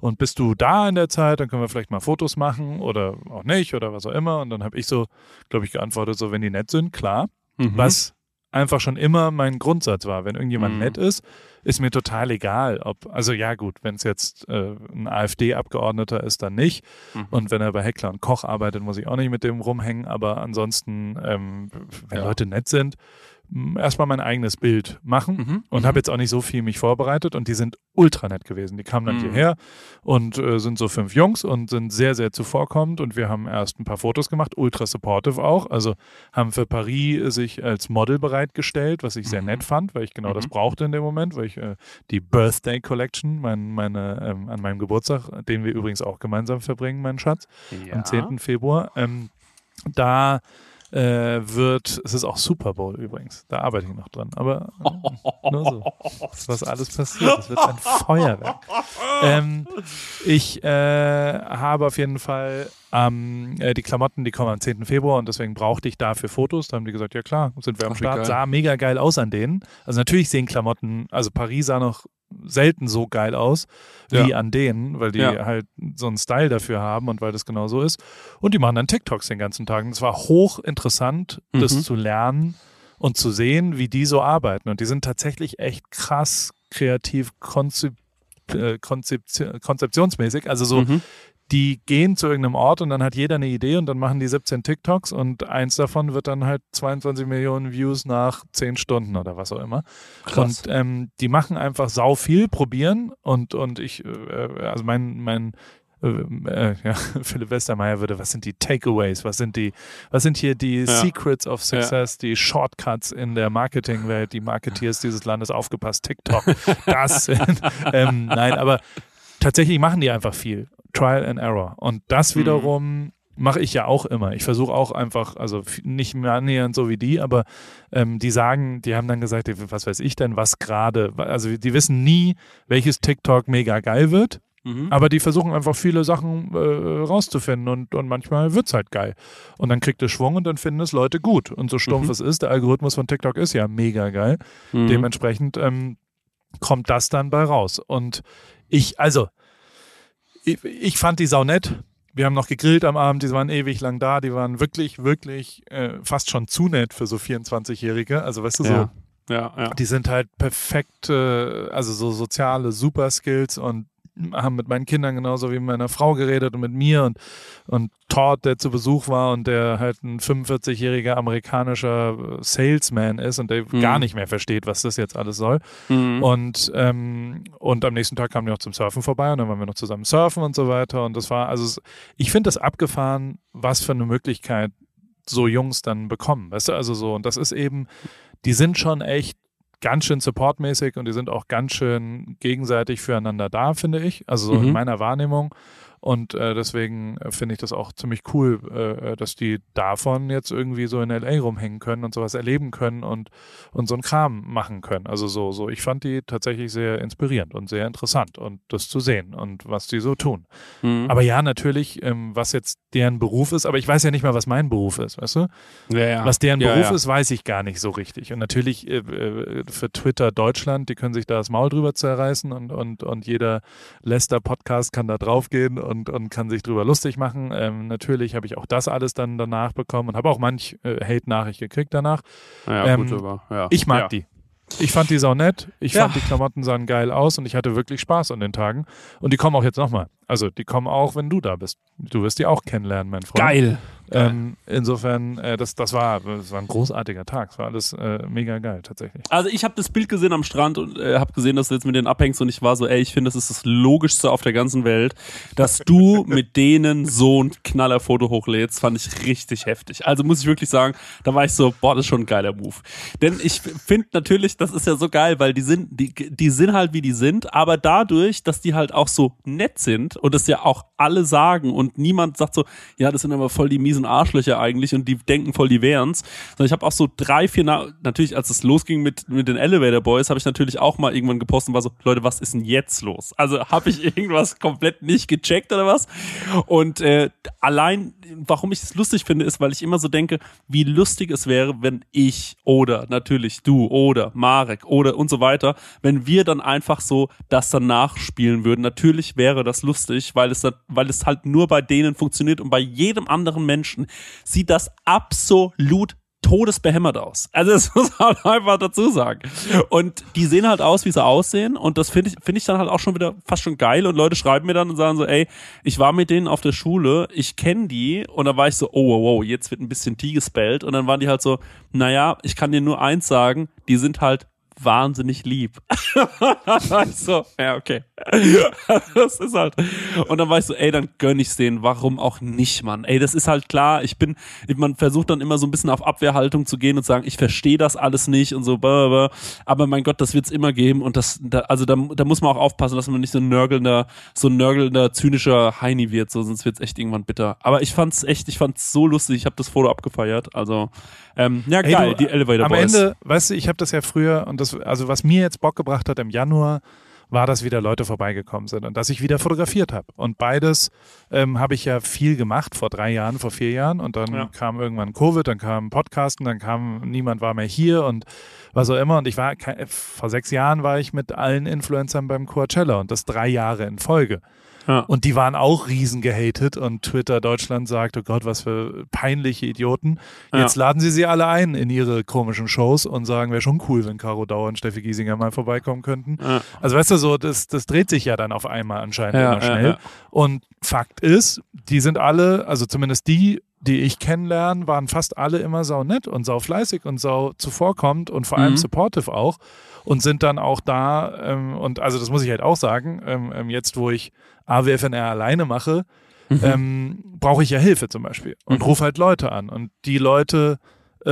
Und bist du da in der Zeit, dann können wir vielleicht mal Fotos machen oder auch nicht oder was auch immer. Und dann habe ich so, glaube ich, geantwortet, so, wenn die nett sind, klar. Mhm. Was einfach schon immer mein Grundsatz war. Wenn irgendjemand Mhm. nett ist, ist mir total egal, ob, also ja gut, wenn es jetzt äh, ein AfD-Abgeordneter ist, dann nicht. Mhm. Und wenn er bei Heckler und Koch arbeitet, muss ich auch nicht mit dem rumhängen. Aber ansonsten, ähm, wenn Ja. Leute nett sind, erstmal mein eigenes Bild machen Mhm. und Mhm. habe jetzt auch nicht so viel mich vorbereitet und die sind ultra nett gewesen. Die kamen dann Mhm. hierher und äh, sind so fünf Jungs und sind sehr, sehr zuvorkommend und wir haben erst ein paar Fotos gemacht, ultra supportive auch. Also haben für Paris sich als Model bereitgestellt, was ich sehr Mhm. nett fand, weil ich genau das Mhm. brauchte in dem Moment, weil ich äh, die Birthday Collection, mein, meine, ähm, an meinem Geburtstag, den wir übrigens auch gemeinsam verbringen, mein Schatz, ja. am 10. Februar. Ähm, da äh, wird, es ist auch Super Bowl übrigens, da arbeite ich noch dran, aber äh, nur so, was alles passiert, es wird ein Feuerwerk. Ähm, ich äh, habe auf jeden Fall ähm, äh, die Klamotten, die kommen am 10. Februar und deswegen brauchte ich dafür Fotos. Da haben die gesagt, ja klar, sind wir am Ach, Start. Sah mega geil aus an denen. Also natürlich sehen Klamotten, also Paris sah noch selten so geil aus wie Ja. an denen, weil die Ja. halt so einen Style dafür haben und weil das genau so ist. Und die machen dann TikToks den ganzen Tag. Und es war hochinteressant, das Mhm. zu lernen und zu sehen, wie die so arbeiten. Und die sind tatsächlich echt krass kreativ äh, konzeption konzeptionsmäßig. Also so, Mhm. Die gehen zu irgendeinem Ort und dann hat jeder eine Idee und dann machen die 17 TikToks und eins davon wird dann halt 22 Millionen Views nach 10 Stunden oder was auch immer. Krass. Und ähm, die machen einfach sau viel, probieren und, und ich, äh, also mein, mein äh, äh, ja, Philipp Westermeier würde, was sind die Takeaways, was sind die, was sind hier die Secrets of Success, die Shortcuts in der Marketingwelt, die Marketeers dieses Landes aufgepasst, TikTok, das sind, ähm, nein, aber tatsächlich machen die einfach viel. Trial and Error. Und das Mhm. wiederum mache ich ja auch immer. Ich versuche auch einfach, also nicht mehr annähernd so wie die, aber ähm, die sagen, die haben dann gesagt, was weiß ich denn, was gerade, also die wissen nie, welches TikTok mega geil wird, Mhm. aber die versuchen einfach viele Sachen äh, rauszufinden und, und manchmal wird's halt geil. Und dann kriegt es Schwung und dann finden es Leute gut. Und so stumpf Mhm. es ist, der Algorithmus von TikTok ist ja mega geil. Mhm. Dementsprechend ähm, kommt das dann bei raus. Und ich, also, ich, ich fand die sau nett. Wir haben noch gegrillt am Abend, die waren ewig lang da, die waren wirklich, wirklich äh, fast schon zu nett für so 24-Jährige. Also weißt du, so, Ja. Ja, ja. die sind halt perfekt, äh, also so soziale Superskills und haben mit meinen Kindern genauso wie mit meiner Frau geredet und mit mir und, und Todd, der zu Besuch war und der halt ein 45-jähriger amerikanischer Salesman ist und der Mhm. gar nicht mehr versteht, was das jetzt alles soll. Mhm. Und, ähm, und am nächsten Tag kamen die auch zum Surfen vorbei und dann waren wir noch zusammen surfen und so weiter. Und das war, also ich finde das abgefahren, was für eine Möglichkeit so Jungs dann bekommen. Weißt du, also so, und das ist eben, die sind schon echt ganz schön supportmäßig und die sind auch ganz schön gegenseitig füreinander da, finde ich. Also so in Mhm. meiner Wahrnehmung. Und äh, deswegen äh, finde ich das auch ziemlich cool, äh, dass die davon jetzt irgendwie so in LA rumhängen können und sowas erleben können und, und so einen Kram machen können. Also so, so, ich fand die tatsächlich sehr inspirierend und sehr interessant und das zu sehen und was die so tun. Mhm. Aber ja, natürlich, ähm, was jetzt deren Beruf ist, aber ich weiß ja nicht mal, was mein Beruf ist, weißt du? Ja, ja. Was deren Ja, Beruf ist, weiß ich gar nicht so richtig. Und natürlich äh, äh, für Twitter Deutschland, die können sich da das Maul drüber zerreißen und, und, und jeder Lester-Podcast kann da draufgehen und, und kann sich drüber lustig machen. Ähm, natürlich habe ich auch das alles dann danach bekommen und habe auch manch äh, Hate-Nachricht gekriegt danach. Ja, Ähm, gut, aber ja. Ich mag ja. die. Ich fand die sau nett. Ich Ja. fand die Klamotten sahen geil aus und ich hatte wirklich Spaß an den Tagen. Und die kommen auch jetzt nochmal. Also die kommen auch, wenn du da bist. Du wirst die auch kennenlernen, mein Freund. Geil. Ähm, insofern, äh, das, das, war, das war ein großartiger Tag. Es war alles äh, mega geil, tatsächlich. Also ich habe das Bild gesehen am Strand und äh, habe gesehen, dass du jetzt mit denen abhängst und ich war so, ey, ich finde, das ist das Logischste auf der ganzen Welt, dass du mit denen so ein Knallerfoto hochlädst, fand ich richtig heftig. Also muss ich wirklich sagen, da war ich so, boah, das ist schon ein geiler Move. Denn ich finde natürlich, das ist ja so geil, weil die sind, die, die sind halt wie die sind, aber dadurch, dass die halt auch so nett sind und das ja auch alle sagen und niemand sagt so, ja, das sind aber voll die miesen Arschlöcher eigentlich und die denken voll, die wären's. Sondern ich habe auch so drei, vier, Na natürlich, als es losging mit, mit den Elevator Boys, habe ich natürlich auch mal irgendwann gepostet und war so, Leute, was ist denn jetzt los? Also habe ich irgendwas komplett nicht gecheckt oder was? Und äh, allein, warum ich es lustig finde, ist, weil ich immer so denke, wie lustig es wäre, wenn ich oder natürlich du oder Marek oder und so weiter, wenn wir dann einfach so das dann nachspielen würden. Natürlich wäre das lustig, weil es, weil es halt nur bei denen funktioniert und bei jedem anderen Menschen sieht das absolut todesbehämmert aus. Also das muss man einfach dazu sagen. Und die sehen halt aus, wie sie aussehen und das finde ich, finde ich dann halt auch schon wieder fast schon geil und Leute schreiben mir dann und sagen so, ey, ich war mit denen auf der Schule, ich kenne die und dann war ich so, oh, wow, wow, jetzt wird ein bisschen T gespellt und dann waren die halt so, naja, ich kann dir nur eins sagen, die sind halt wahnsinnig lieb. so, ja, okay. das ist halt. Und dann war ich so, ey, dann gönn ich's denen. Warum auch nicht, Mann? Ey, das ist halt klar. Ich bin, man versucht dann immer so ein bisschen auf Abwehrhaltung zu gehen und sagen, ich verstehe das alles nicht und so, blah, blah. aber mein Gott, das wird's immer geben und das, da, also da, da muss man auch aufpassen, dass man nicht so ein nörgelnder, so ein nörgelnder, zynischer Heini wird, so, sonst wird's echt irgendwann bitter. Aber ich fand's echt, ich fand's so lustig. Ich habe das Foto abgefeiert. Also, ähm, ja, Ey, geil, du, die Elevator Am Boys. Ende, weißt du, ich habe das ja früher und das, also was mir jetzt Bock gebracht hat im Januar, war, dass wieder Leute vorbeigekommen sind und dass ich wieder fotografiert habe. Und beides ähm, habe ich ja viel gemacht vor drei Jahren, vor vier Jahren und dann Ja. kam irgendwann Covid, dann kam Podcasten, dann kam niemand war mehr hier und was auch immer. Und ich war vor sechs Jahren war ich mit allen Influencern beim Coachella und das drei Jahre in Folge. Ja. Und die waren auch riesen gehatet und Twitter Deutschland sagt, oh Gott, was für peinliche Idioten. Jetzt laden sie sie alle ein in ihre komischen Shows und sagen, wäre schon cool, wenn Caro Dauer und Steffi Giesinger mal vorbeikommen könnten. Ja. Also weißt du, so, das, das dreht sich ja dann auf einmal anscheinend Ja, immer ja, schnell. ja. Und Fakt ist, die sind alle, also zumindest die, die ich kennenlerne, waren fast alle immer sau nett und sau fleißig und sau zuvorkommend und vor allem Mhm. supportive auch und sind dann auch da ähm, und also das muss ich halt auch sagen, ähm, ähm, jetzt wo ich AWFNR alleine mache, ähm, brauche ich ja Hilfe zum Beispiel und Mhm. rufe halt Leute an und die Leute, äh,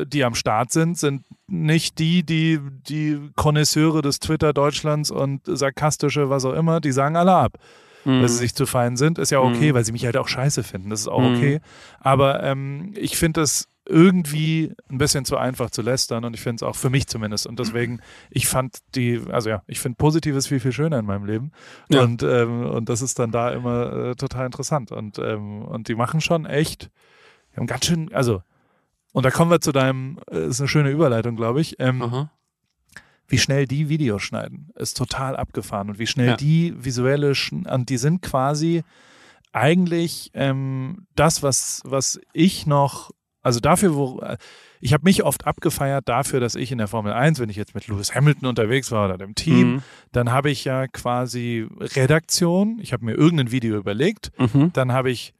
äh, die am Start sind, sind nicht die, die die Konnoisseure des Twitter Deutschlands und sarkastische, was auch immer, die sagen alle ab Mhm. weil sie sich zu fein sind. Ist ja okay, weil sie mich halt auch scheiße finden. Das ist auch Mhm. okay. Aber ähm, ich finde das irgendwie ein bisschen zu einfach zu lästern und ich finde es auch für mich zumindest. Und deswegen, ich fand die, also ja, ich finde Positives viel, viel schöner in meinem Leben. Ja. Und, ähm, und das ist dann da immer äh, total interessant. Und, ähm, und die machen schon echt, die haben ganz schön, also, und da kommen wir zu deinem, äh, ist eine schöne Überleitung, glaube ich. Ähm, wie schnell die Videos schneiden, ist total abgefahren und wie schnell Ja. die visuelle, und die sind quasi eigentlich ähm, das, was, was ich noch, also dafür, wo, äh, ich habe mich oft abgefeiert dafür, dass ich in der Formel 1, wenn ich jetzt mit Lewis Hamilton unterwegs war oder dem Team, Mhm. dann habe ich ja quasi Redaktion, ich habe mir irgendein Video überlegt, Mhm. dann habe ich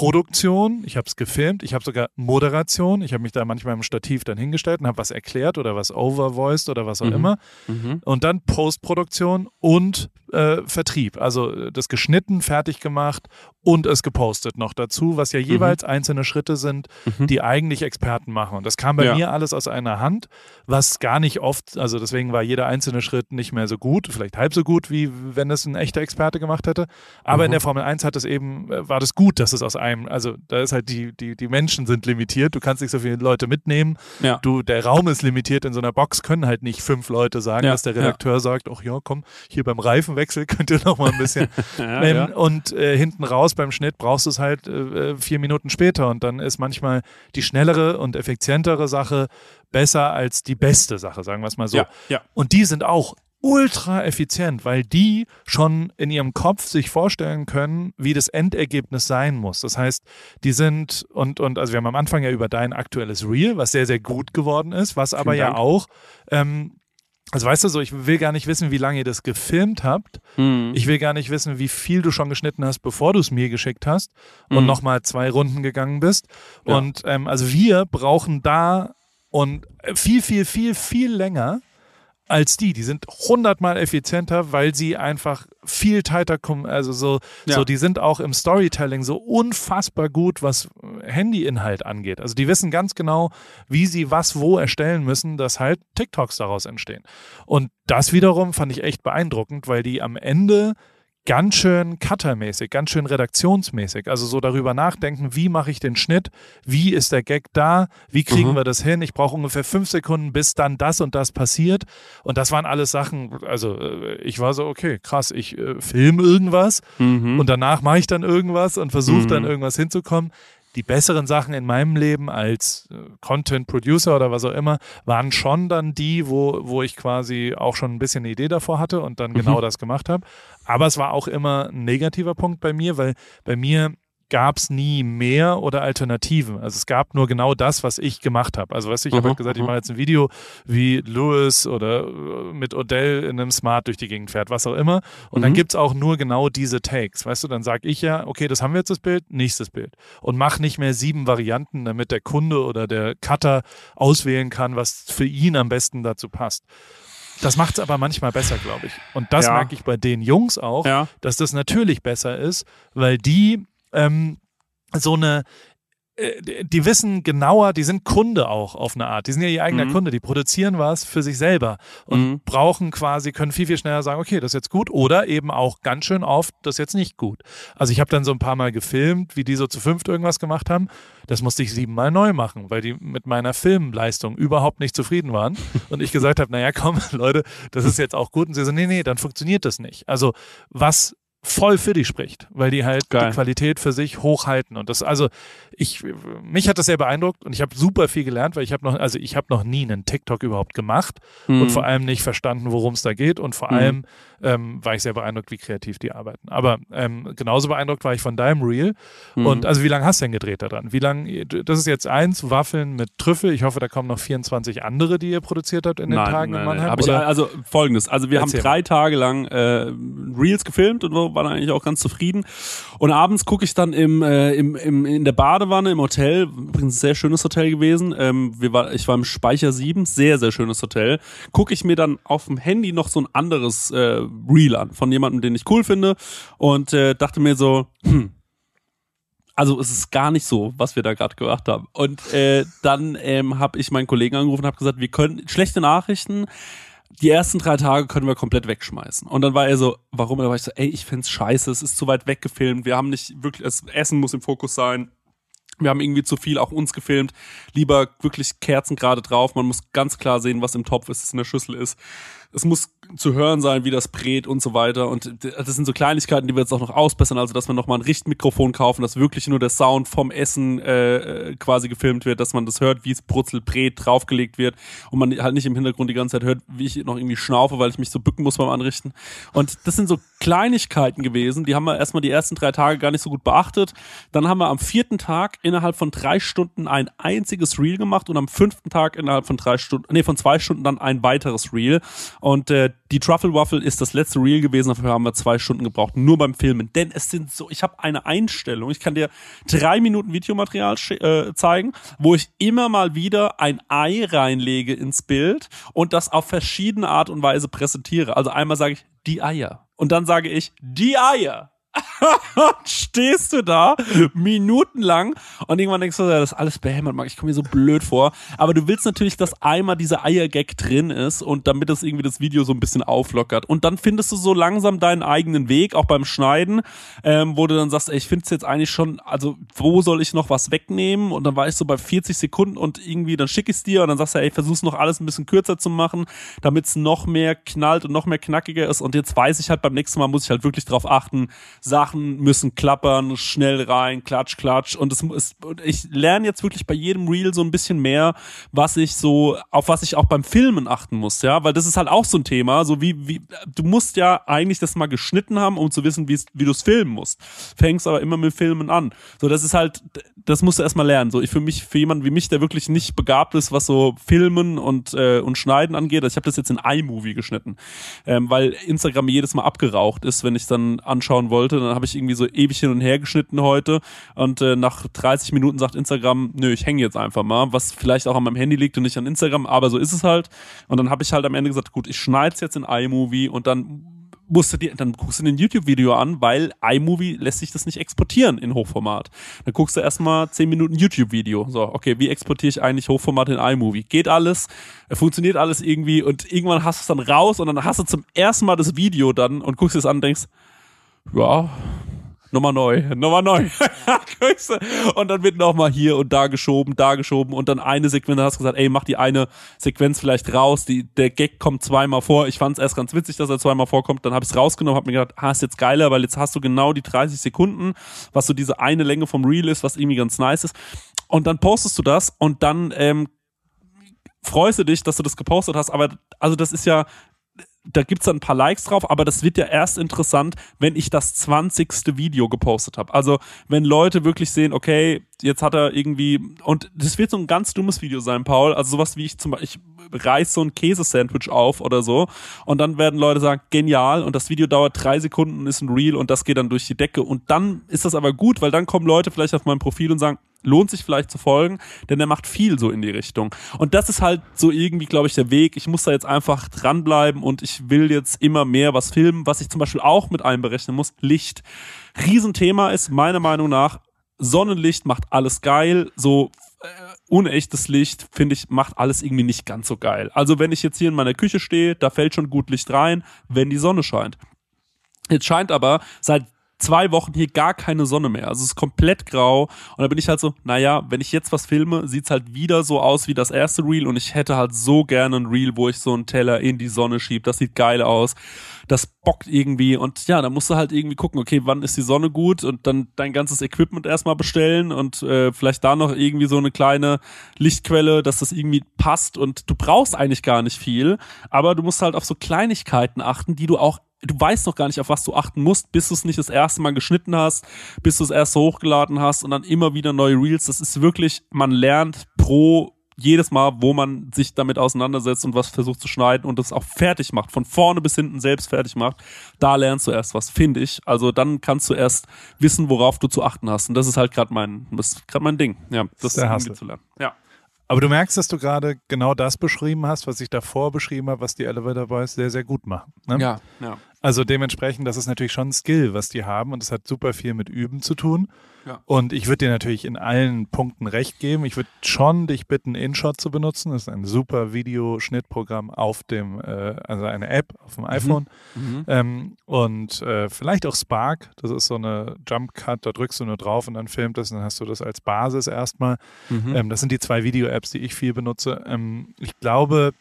Produktion, ich habe es gefilmt, ich habe sogar Moderation, ich habe mich da manchmal im Stativ dann hingestellt und habe was erklärt oder was overvoiced oder was auch Mhm. immer. Mhm. Und dann Postproduktion und äh, Vertrieb. Also äh, das geschnitten, fertig gemacht und es gepostet noch dazu, was ja Mhm. jeweils einzelne Schritte sind, die eigentlich Experten machen. Und das kam bei Ja. mir alles aus einer Hand, was gar nicht oft, also deswegen war jeder einzelne Schritt nicht mehr so gut, vielleicht halb so gut, wie wenn es ein echter Experte gemacht hätte. Aber Mhm. in der Formel 1 hat es eben, äh, war das gut, dass es aus einem, also da ist halt die, die, die Menschen sind limitiert, du kannst nicht so viele Leute mitnehmen. Ja. Du, der Raum ist limitiert, in so einer Box können halt nicht fünf Leute sagen, Ja, dass der. Redakteur sagt, ach ja, komm, hier beim Reifenwechsel könnt ihr noch mal ein bisschen. Ja, ähm, ja. Und äh, hinten raus beim Schnitt brauchst du es halt äh, vier Minuten später und dann ist manchmal die schnellere und effizientere Sache besser als die beste Sache, sagen wir es mal so. Ja, ja. Und die sind auch ultra effizient, weil die schon in ihrem Kopf sich vorstellen können, wie das Endergebnis sein muss. Das heißt, die sind und und also wir haben am Anfang ja über dein aktuelles Reel, was sehr sehr gut geworden ist, was aber ja Dank. auch ähm, also weißt du so, ich will gar nicht wissen, wie lange ihr das gefilmt habt. Mhm. Ich will gar nicht wissen, wie viel du schon geschnitten hast, bevor du es mir geschickt hast und Mhm. nochmal zwei Runden gegangen bist. Ja. Und ähm, also wir brauchen da und äh, viel, viel, viel, viel länger als die. Die sind hundertmal effizienter, weil sie einfach viel tighter kommen. Also so, Ja. so, die sind auch im Storytelling so unfassbar gut, was Handyinhalt angeht. Also die wissen ganz genau, wie sie was wo erstellen müssen, dass halt TikToks daraus entstehen. Und das wiederum fand ich echt beeindruckend, weil die am Ende ganz schön cuttermäßig, ganz schön redaktionsmäßig, also so darüber nachdenken, wie mache ich den Schnitt, wie ist der Gag da, wie kriegen Mhm. wir das hin, ich brauche ungefähr fünf Sekunden, bis dann das und das passiert und das waren alles Sachen, also äh, ich war so, okay, krass, ich äh, filme irgendwas Mhm. und danach mache ich dann irgendwas und versuche dann Mhm. irgendwas hinzukommen. Die besseren Sachen in meinem Leben als äh, Content Producer oder was auch immer waren schon dann die, wo, wo ich quasi auch schon ein bisschen eine Idee davor hatte und dann genau das gemacht habe. Aber es war auch immer ein negativer Punkt bei mir, weil bei mir gab es nie mehr oder Alternativen. Also es gab nur genau das, was ich gemacht habe. Also weißt du, ich habe Mhm, halt gesagt, ich mhm. mache jetzt ein Video, wie Lewis oder äh, mit Odell in einem Smart durch die Gegend fährt, was auch immer. Und dann Mhm. gibt's auch nur genau diese Takes. Weißt du, dann sage ich ja, okay, das haben wir jetzt das Bild, nächstes Bild. Und mach nicht mehr sieben Varianten, damit der Kunde oder der Cutter auswählen kann, was für ihn am besten dazu passt. Das macht's aber manchmal besser, glaube ich. Und das Ja. merke ich bei den Jungs auch, Ja. dass das natürlich besser ist, weil die ähm, so eine äh, die wissen genauer, die sind Kunde auch auf eine Art. Die sind ja ihr eigener Mhm. Kunde, die produzieren was für sich selber und Mhm. brauchen quasi, können viel, viel schneller sagen, okay, das ist jetzt gut oder eben auch ganz schön oft, das ist jetzt nicht gut. Also ich habe dann so ein paar Mal gefilmt, wie die so zu fünft irgendwas gemacht haben. Das musste ich siebenmal neu machen, weil die mit meiner Filmleistung überhaupt nicht zufrieden waren. Und ich gesagt habe, naja, komm, Leute, das ist jetzt auch gut. Und sie so, nee, nee, dann funktioniert das nicht. Also was voll für die spricht, weil die halt Geil. die Qualität für sich hochhalten und das also ich mich hat das sehr beeindruckt und ich habe super viel gelernt, weil ich habe noch also ich habe noch nie einen TikTok überhaupt gemacht Mhm. und vor allem nicht verstanden, worum es da geht und vor Mhm. allem ähm, war ich sehr beeindruckt, wie kreativ die arbeiten. Aber ähm, genauso beeindruckt war ich von deinem Reel Mhm. und also wie lange hast du denn gedreht daran? Wie lange? Das ist jetzt eins Waffeln mit Trüffel. Ich hoffe, da kommen noch 24 andere, die ihr produziert habt in den nein, Tagen nein, in nein. Mannheim. Hab ich, also folgendes, also wir Erzähl haben drei Tage lang äh, Reels gefilmt und so, waren eigentlich auch ganz zufrieden. Und abends gucke ich dann im, äh, im, im, in der Badewanne im Hotel, übrigens ein sehr schönes Hotel gewesen. Ähm, wir war, ich war im Speicher 7, sehr, sehr schönes Hotel. Gucke ich mir dann auf dem Handy noch so ein anderes äh, Reel an von jemandem, den ich cool finde und äh, dachte mir so, hm, also es ist gar nicht so, was wir da gerade gemacht haben. Und äh, dann ähm, habe ich meinen Kollegen angerufen und habe gesagt, wir können schlechte Nachrichten. Die ersten drei Tage können wir komplett wegschmeißen. Und dann war er so, warum? Und dann war ich so, ey, ich find's scheiße, es ist zu weit weggefilmt, wir haben nicht wirklich, das Essen muss im Fokus sein. Wir haben irgendwie zu viel auch uns gefilmt. Lieber wirklich Kerzen gerade drauf. Man muss ganz klar sehen, was im Topf ist, was in der Schüssel ist. Es muss zu hören sein, wie das brät und so weiter. Und das sind so Kleinigkeiten, die wir jetzt auch noch ausbessern. Also, dass wir nochmal ein Richtmikrofon kaufen, dass wirklich nur der Sound vom Essen äh, quasi gefilmt wird, dass man das hört, wie es brutzelt, brät, draufgelegt wird. Und man halt nicht im Hintergrund die ganze Zeit hört, wie ich noch irgendwie schnaufe, weil ich mich so bücken muss beim Anrichten. Und das sind so Kleinigkeiten gewesen, die haben wir erstmal die ersten drei Tage gar nicht so gut beachtet. Dann haben wir am vierten Tag innerhalb von drei Stunden ein einziges Reel gemacht und am fünften Tag innerhalb von drei Stunden, nee, von zwei Stunden dann ein weiteres Reel. Und äh, die Truffle Waffle ist das letzte Reel gewesen, dafür haben wir zwei Stunden gebraucht, nur beim Filmen. Denn es sind so, ich habe eine Einstellung, ich kann dir drei Minuten Videomaterial äh, zeigen, wo ich immer mal wieder ein Ei reinlege ins Bild und das auf verschiedene Art und Weise präsentiere. Also einmal sage ich, die Eier. Und dann sage ich, die Eier. stehst du da minutenlang und irgendwann denkst du, ja, das ist alles behämmert, Marc. Ich komme mir so blöd vor. Aber du willst natürlich, dass einmal dieser Eiergag drin ist und damit das irgendwie das Video so ein bisschen auflockert. Und dann findest du so langsam deinen eigenen Weg, auch beim Schneiden, ähm, wo du dann sagst, ey, ich finde es jetzt eigentlich schon, also wo soll ich noch was wegnehmen? Und dann war ich so bei 40 Sekunden und irgendwie, dann schicke ich es dir und dann sagst du, ey, versuch's noch alles ein bisschen kürzer zu machen, damit es noch mehr knallt und noch mehr knackiger ist. Und jetzt weiß ich halt, beim nächsten Mal muss ich halt wirklich drauf achten, Sachen müssen klappern, schnell rein, klatsch, klatsch. Und es ist, ich lerne jetzt wirklich bei jedem Reel so ein bisschen mehr, was ich so, auf was ich auch beim Filmen achten muss, ja, weil das ist halt auch so ein Thema, so wie, wie, du musst ja eigentlich das mal geschnitten haben, um zu wissen, wie du es filmen musst. Fängst aber immer mit Filmen an. So, das ist halt, das musst du erstmal lernen. So, ich für mich, für jemanden wie mich, der wirklich nicht begabt ist, was so Filmen und, äh, und Schneiden angeht, also ich habe das jetzt in iMovie geschnitten, ähm, weil Instagram jedes Mal abgeraucht ist, wenn ich dann anschauen wollte, dann habe ich irgendwie so ewig hin und her geschnitten heute und äh, nach 30 Minuten sagt Instagram, nö, ich hänge jetzt einfach mal, was vielleicht auch an meinem Handy liegt und nicht an Instagram, aber so ist es halt. Und dann habe ich halt am Ende gesagt, gut, ich schneide es jetzt in iMovie und dann musst du dir, dann guckst du dir ein YouTube-Video an, weil iMovie lässt sich das nicht exportieren in Hochformat. Dann guckst du erstmal 10 Minuten YouTube-Video. So, okay, wie exportiere ich eigentlich Hochformat in iMovie? Geht alles, funktioniert alles irgendwie und irgendwann hast du es dann raus und dann hast du zum ersten Mal das Video dann und guckst es an und denkst, ja, Nummer neu, Nummer neu. und dann wird noch mal hier und da geschoben, da geschoben und dann eine Sequenz, dann hast du gesagt, ey, mach die eine Sequenz vielleicht raus, die, der Gag kommt zweimal vor. Ich fand es erst ganz witzig, dass er zweimal vorkommt, dann habe ich es rausgenommen, habe mir gedacht, ah, ist jetzt geiler, weil jetzt hast du genau die 30 Sekunden, was so diese eine Länge vom Reel ist, was irgendwie ganz nice ist. Und dann postest du das und dann ähm, freust du dich, dass du das gepostet hast, aber also das ist ja da gibt's dann ein paar Likes drauf, aber das wird ja erst interessant, wenn ich das zwanzigste Video gepostet habe. Also wenn Leute wirklich sehen, okay, jetzt hat er irgendwie, und das wird so ein ganz dummes Video sein, Paul, also sowas wie ich zum Beispiel, ich reiß so ein Käsesandwich auf oder so und dann werden Leute sagen, genial und das Video dauert drei Sekunden, ist ein Reel und das geht dann durch die Decke und dann ist das aber gut, weil dann kommen Leute vielleicht auf mein Profil und sagen, lohnt sich vielleicht zu folgen, denn er macht viel so in die Richtung. Und das ist halt so irgendwie, glaube ich, der Weg. Ich muss da jetzt einfach dranbleiben und ich will jetzt immer mehr was filmen, was ich zum Beispiel auch mit einberechnen muss. Licht. Riesenthema ist meiner Meinung nach, Sonnenlicht macht alles geil, so äh, unechtes Licht, finde ich, macht alles irgendwie nicht ganz so geil. Also wenn ich jetzt hier in meiner Küche stehe, da fällt schon gut Licht rein, wenn die Sonne scheint. Jetzt scheint aber seit zwei Wochen hier gar keine Sonne mehr. Also es ist komplett grau. Und da bin ich halt so, naja, wenn ich jetzt was filme, sieht's halt wieder so aus wie das erste Reel. Und ich hätte halt so gerne ein Reel, wo ich so einen Teller in die Sonne schieb. Das sieht geil aus. Das bockt irgendwie. Und ja, da musst du halt irgendwie gucken, okay, wann ist die Sonne gut? Und dann dein ganzes Equipment erstmal bestellen und äh, vielleicht da noch irgendwie so eine kleine Lichtquelle, dass das irgendwie passt. Und du brauchst eigentlich gar nicht viel. Aber du musst halt auf so Kleinigkeiten achten, die du auch du weißt noch gar nicht, auf was du achten musst, bis du es nicht das erste Mal geschnitten hast, bis du es erst hochgeladen hast und dann immer wieder neue Reels. Das ist wirklich, man lernt pro jedes Mal, wo man sich damit auseinandersetzt und was versucht zu schneiden und das auch fertig macht, von vorne bis hinten selbst fertig macht, da lernst du erst was, finde ich. Also dann kannst du erst wissen, worauf du zu achten hast. Und das ist halt gerade mein, das ist gerade mein Ding. Ja, das, das ist zu lernen. Ja. Aber du merkst, dass du gerade genau das beschrieben hast, was ich davor beschrieben habe, was die Elevator Boys sehr, sehr gut machen. Ne? Ja, ja. Also dementsprechend, das ist natürlich schon ein Skill, was die haben und es hat super viel mit Üben zu tun. Ja. Und ich würde dir natürlich in allen Punkten recht geben. Ich würde schon dich bitten, InShot zu benutzen. Das ist ein super Videoschnittprogramm auf dem, äh, also eine App auf dem mhm. iPhone. Mhm. Ähm, und äh, vielleicht auch Spark. Das ist so eine Jump Cut. Da drückst du nur drauf und dann filmt das und dann hast du das als Basis erstmal. Mhm. Ähm, das sind die zwei Video-Apps, die ich viel benutze. Ähm, ich glaube,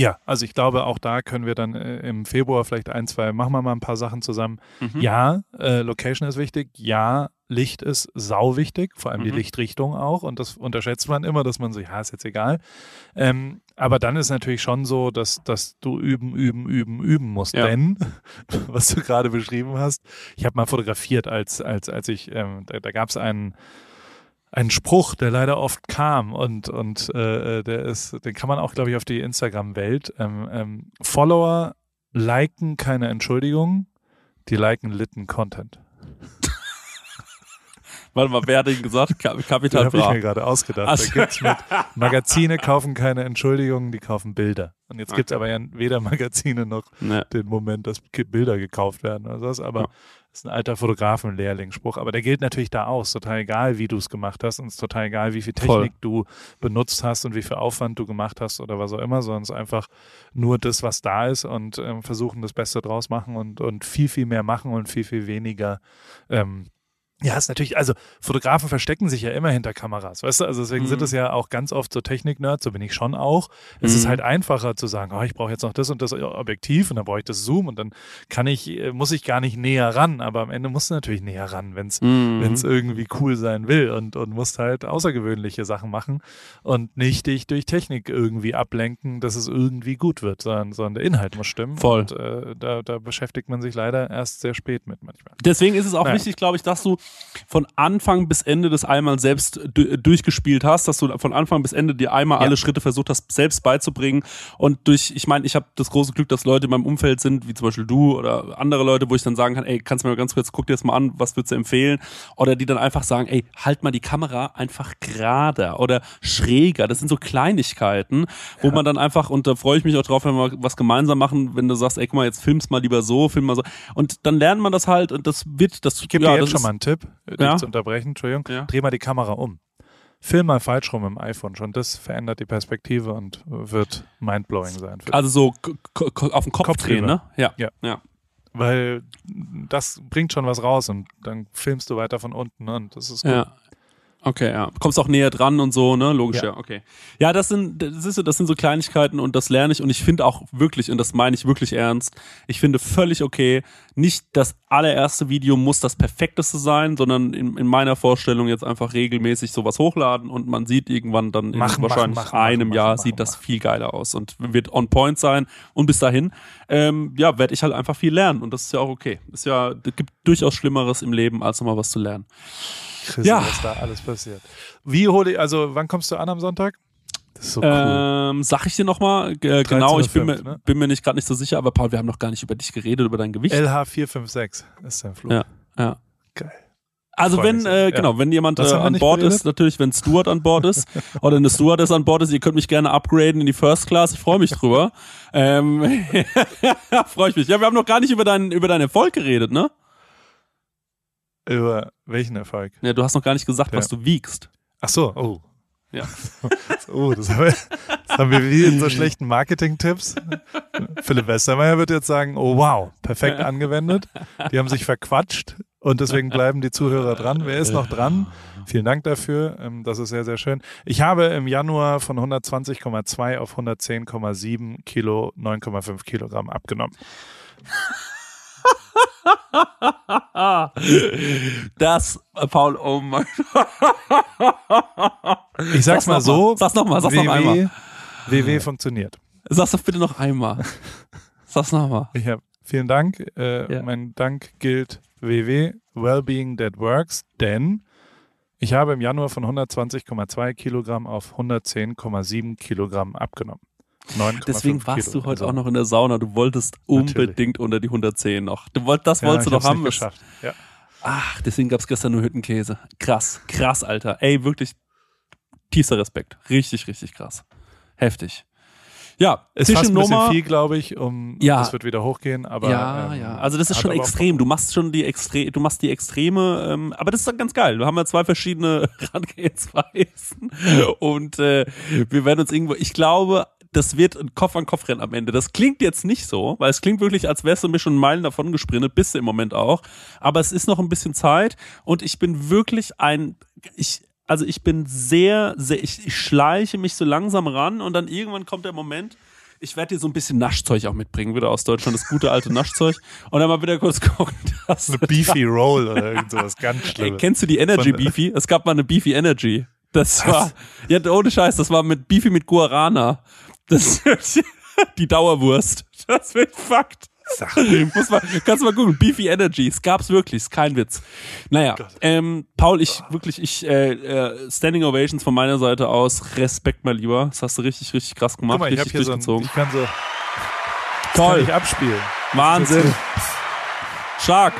ja, also ich glaube, auch da können wir dann äh, im Februar vielleicht ein, zwei, machen wir mal ein paar Sachen zusammen. Mhm. Ja, äh, Location ist wichtig. Ja, Licht ist sau wichtig, vor allem mhm. die Lichtrichtung auch. Und das unterschätzt man immer, dass man so, ja, ist jetzt egal. Ähm, aber dann ist natürlich schon so, dass, dass du üben, üben, üben, üben musst. Ja. Denn, was du gerade beschrieben hast, ich habe mal fotografiert, als, als, als ich, ähm, da, da gab es einen ein Spruch, der leider oft kam und, und äh, äh, der ist, den kann man auch, glaube ich, auf die Instagram-Welt. Ähm, ähm, Follower liken keine Entschuldigung, die liken litten Content. Warte mal, wer hat ihn gesagt? Kapital habe ich Bra. mir gerade ausgedacht. Ach Da gibt's mit Magazine kaufen keine Entschuldigungen, die kaufen Bilder. Und jetzt gibt's aber ja weder Magazine noch Ne. den Moment, dass Bilder gekauft werden oder sowas. Aber Ja. Das ist ein alter Fotografenlehrlingsspruch. Aber der gilt natürlich da auch. Ist total egal, wie du es gemacht hast und es ist total egal, wie viel Voll. Technik du benutzt hast und wie viel Aufwand du gemacht hast oder was auch immer, sondern es ist einfach nur das, was da ist und ähm, versuchen, das Beste draus machen und, und viel, viel mehr machen und viel, viel weniger ähm, ja, ist natürlich, also Fotografen verstecken sich ja immer hinter Kameras, weißt du? Also deswegen Mhm. sind es ja auch ganz oft so Technik-Nerds, so bin ich schon auch. Es Mhm. ist halt einfacher zu sagen, oh, ich brauche jetzt noch das und das Objektiv und dann brauche ich das Zoom und dann kann ich, äh, muss ich gar nicht näher ran, aber am Ende musst du natürlich näher ran, wenn es Mhm. wenn es irgendwie cool sein will und, und musst halt außergewöhnliche Sachen machen und nicht dich durch Technik irgendwie ablenken, dass es irgendwie gut wird, sondern, sondern der Inhalt muss stimmen. Voll. Und äh, da, da beschäftigt man sich leider erst sehr spät mit manchmal. Deswegen ist es auch Naja. wichtig, glaube ich, dass du von Anfang bis Ende das einmal selbst du- durchgespielt hast, dass du von Anfang bis Ende dir einmal Ja. alle Schritte versucht hast, selbst beizubringen. Und durch, ich meine, ich habe das große Glück, dass Leute in meinem Umfeld sind, wie zum Beispiel du oder andere Leute, wo ich dann sagen kann, ey, kannst du mir mal ganz kurz, guck dir das mal an, was würdest du empfehlen? Oder die dann einfach sagen, ey, halt mal die Kamera einfach gerader oder schräger. Das sind so Kleinigkeiten, wo man dann einfach, und da freue ich mich auch drauf, wenn wir was gemeinsam machen, wenn du sagst, ey, guck mal, jetzt filmst mal lieber so, film mal so. Und dann lernt man das halt und das wird, das Ich gebe ja, dir das jetzt schon ist- mal einen Tipp, äh, dich Ja. zu unterbrechen, Entschuldigung. Ja. Dreh mal die Kamera um. Film mal falsch rum im iPhone. Schon das verändert die Perspektive und wird mindblowing sein. Also so auf den Kopf, Kopf drehen, ne? Ja. Ja. ja. weil das bringt schon was raus und dann filmst du weiter von unten und das ist gut. Ja. Okay, ja. Kommst auch näher dran und so, ne? Logisch, ja, Ja. okay. Ja, das sind, das ist das sind so Kleinigkeiten und das lerne ich und ich finde auch wirklich, und das meine ich wirklich ernst, ich finde völlig okay, nicht das allererste Video muss das perfekteste sein, sondern in, in meiner Vorstellung jetzt einfach regelmäßig sowas hochladen und man sieht irgendwann dann in Machen, wahrscheinlich machen, einem Jahr sieht das viel geiler aus und wird on point sein und bis dahin, ähm, ja, werde ich halt einfach viel lernen und das ist ja auch okay. Ist ja, es gibt durchaus Schlimmeres im Leben, als nochmal was zu lernen. Chrissy, Ja. was da alles passiert. Wie hole ich, also wann kommst du an am Sonntag? Das ist so cool. Ähm, sag ich dir nochmal, äh, genau, ich bin, 13.05, mir, ne? bin mir nicht gerade nicht so sicher, aber Paul, wir haben noch gar nicht über dich geredet, über dein Gewicht. LH456 ist dein Flug. Ja, ja. Geil. Also Freu wenn, äh, Ja. genau, wenn jemand äh, an Bord ist, natürlich, wenn Stuart an Bord ist oder eine Stewardess an Bord ist, ihr könnt mich gerne upgraden in die First Class, ich freue mich drüber. ähm, freue ich mich. Ja, wir haben noch gar nicht über deinen, über deinen Erfolg geredet, ne? Über welchen Erfolg? Ja, du hast noch gar nicht gesagt, Ja. was du wiegst. Ach so, oh. Ja. oh, das haben, wir, das haben wir wie in so schlechten Marketing-Tipps. Philipp Westermeier wird jetzt sagen, oh wow, perfekt angewendet. Die haben sich verquatscht und deswegen bleiben die Zuhörer dran. Wer ist noch dran? Vielen Dank dafür. Ähm, Das ist sehr, sehr schön. Ich habe im Januar von 120,2 auf 110,7 Kilo 9,5 Kilogramm abgenommen. Das, äh, Paul, oh mein Ich sag's mal so. Sag's nochmal, sag's noch WW, einmal. WW funktioniert. Sag's doch bitte noch einmal. Sag's nochmal. Ich hab, vielen Dank. Äh, Ja. Mein Dank gilt WW, Wellbeing That Works, denn ich habe im Januar von 120,2 Kilogramm auf 110,7 Kilogramm abgenommen. 9,5 Deswegen warst Kilo. du heute Also, auch noch in der Sauna. Du wolltest unbedingt unter die 110 noch. Du wollt, das ja, wolltest du hab's haben. Nicht geschafft. Ja. Ach, deswegen gab's gestern nur Hüttenkäse. Krass, krass, Alter. Ey, wirklich tiefster Respekt. Richtig, richtig krass. Heftig. Ja, Ist fast im ein bisschen viel, glaube ich. Um, Ja. Das wird wieder hochgehen, aber ja, ähm, ja. Also das ist schon extrem. Du machst schon die Extre du machst die Extreme, ähm, aber das ist dann ganz geil. Wir haben ja zwei verschiedene Herangehensweisen und äh, wir werden uns irgendwo. Ich glaube, das wird ein Kopf an Kopf rennen am Ende. Das klingt jetzt nicht so, weil es klingt wirklich, als wärst du mir schon Meilen davon gesprintet, bist du im Moment auch. Aber es ist noch ein bisschen Zeit und ich bin wirklich ein, ich, also ich bin sehr, sehr, ich, ich schleiche mich so langsam ran und dann irgendwann kommt der Moment, ich werde dir so ein bisschen Naschzeug auch mitbringen, wieder aus Deutschland, das gute alte Naschzeug. Und dann mal wieder kurz gucken, dass Eine Beefy Roll oder irgend sowas ganz Ey, Schlimmes. kennst du die Energy Von- Beefy? Es gab mal eine Beefy Energy. Das war, ja, ohne Scheiß, das war mit Beefy mit Guarana. Das, die Dauerwurst. Das wird Fakt. Muss mal, kannst du mal gucken. Beefy Energy. Es gab's wirklich. Ist kein Witz. Naja, ähm, Paul, ich wirklich, ich, äh, äh, Standing Ovations von meiner Seite aus. Respekt mal lieber. Das hast du richtig, richtig krass gemacht. Guck mal, ich habe richtig hier so ein, durchgezogen. ich kann so, kann Toll. ich abspielen. Wahnsinn. Stark.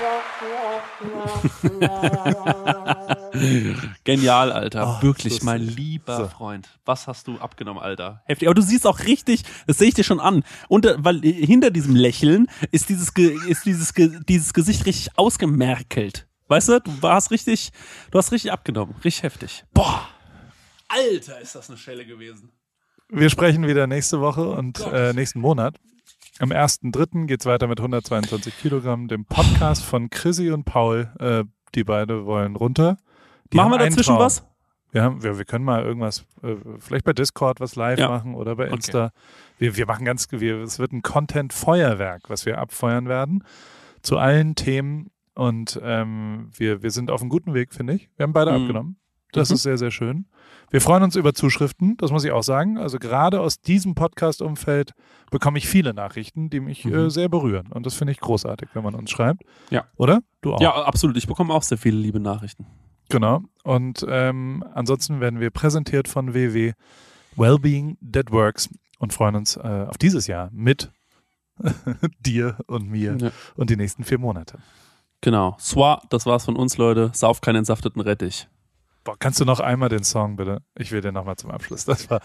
Genial, Alter. Oh, Wirklich, mein lieber So. Freund. Was hast du abgenommen, Alter? Heftig. Aber du siehst auch richtig, das sehe ich dir schon an. Unter, weil äh, hinter diesem Lächeln ist dieses, Ge- ist dieses, Ge- dieses Gesicht richtig ausgemerkelt. Weißt du, du warst richtig, du hast richtig abgenommen. Richtig heftig. Boah. Alter, ist das eine Schelle gewesen. Wir sprechen wieder nächste Woche und äh, nächsten Monat. Am 1.3. geht es weiter mit 122 Kilogramm, dem Podcast von Chrissy und Paul. Äh, die beide wollen runter. Die Machen wir dazwischen was? Wir, haben, wir, wir können mal irgendwas, äh, vielleicht bei Discord was live Ja. machen oder bei Insta. Wir, wir machen ganz, wir, es wird ein Content-Feuerwerk, was wir abfeuern werden zu allen Themen. Und ähm, wir, wir sind auf einem guten Weg, finde ich. Wir haben beide Mhm. abgenommen. Das Mhm. ist sehr, sehr schön. Wir freuen uns über Zuschriften, das muss ich auch sagen. Also gerade aus diesem Podcast-Umfeld bekomme ich viele Nachrichten, die mich Mhm. äh, sehr berühren. Und das finde ich großartig, wenn man uns schreibt. Ja. Oder? Du auch. Ja, absolut. Ich bekomme auch sehr viele liebe Nachrichten. Genau. Und ähm, ansonsten werden wir präsentiert von WW Wellbeing That Works und freuen uns äh, auf dieses Jahr mit dir und mir Ja. und die nächsten vier Monate. Genau. Swa, das war's von uns, Leute. Sauf keinen entsafteten Rettich. Boah, kannst du noch einmal den Song bitte? Ich will den nochmal zum Abschluss. Das war.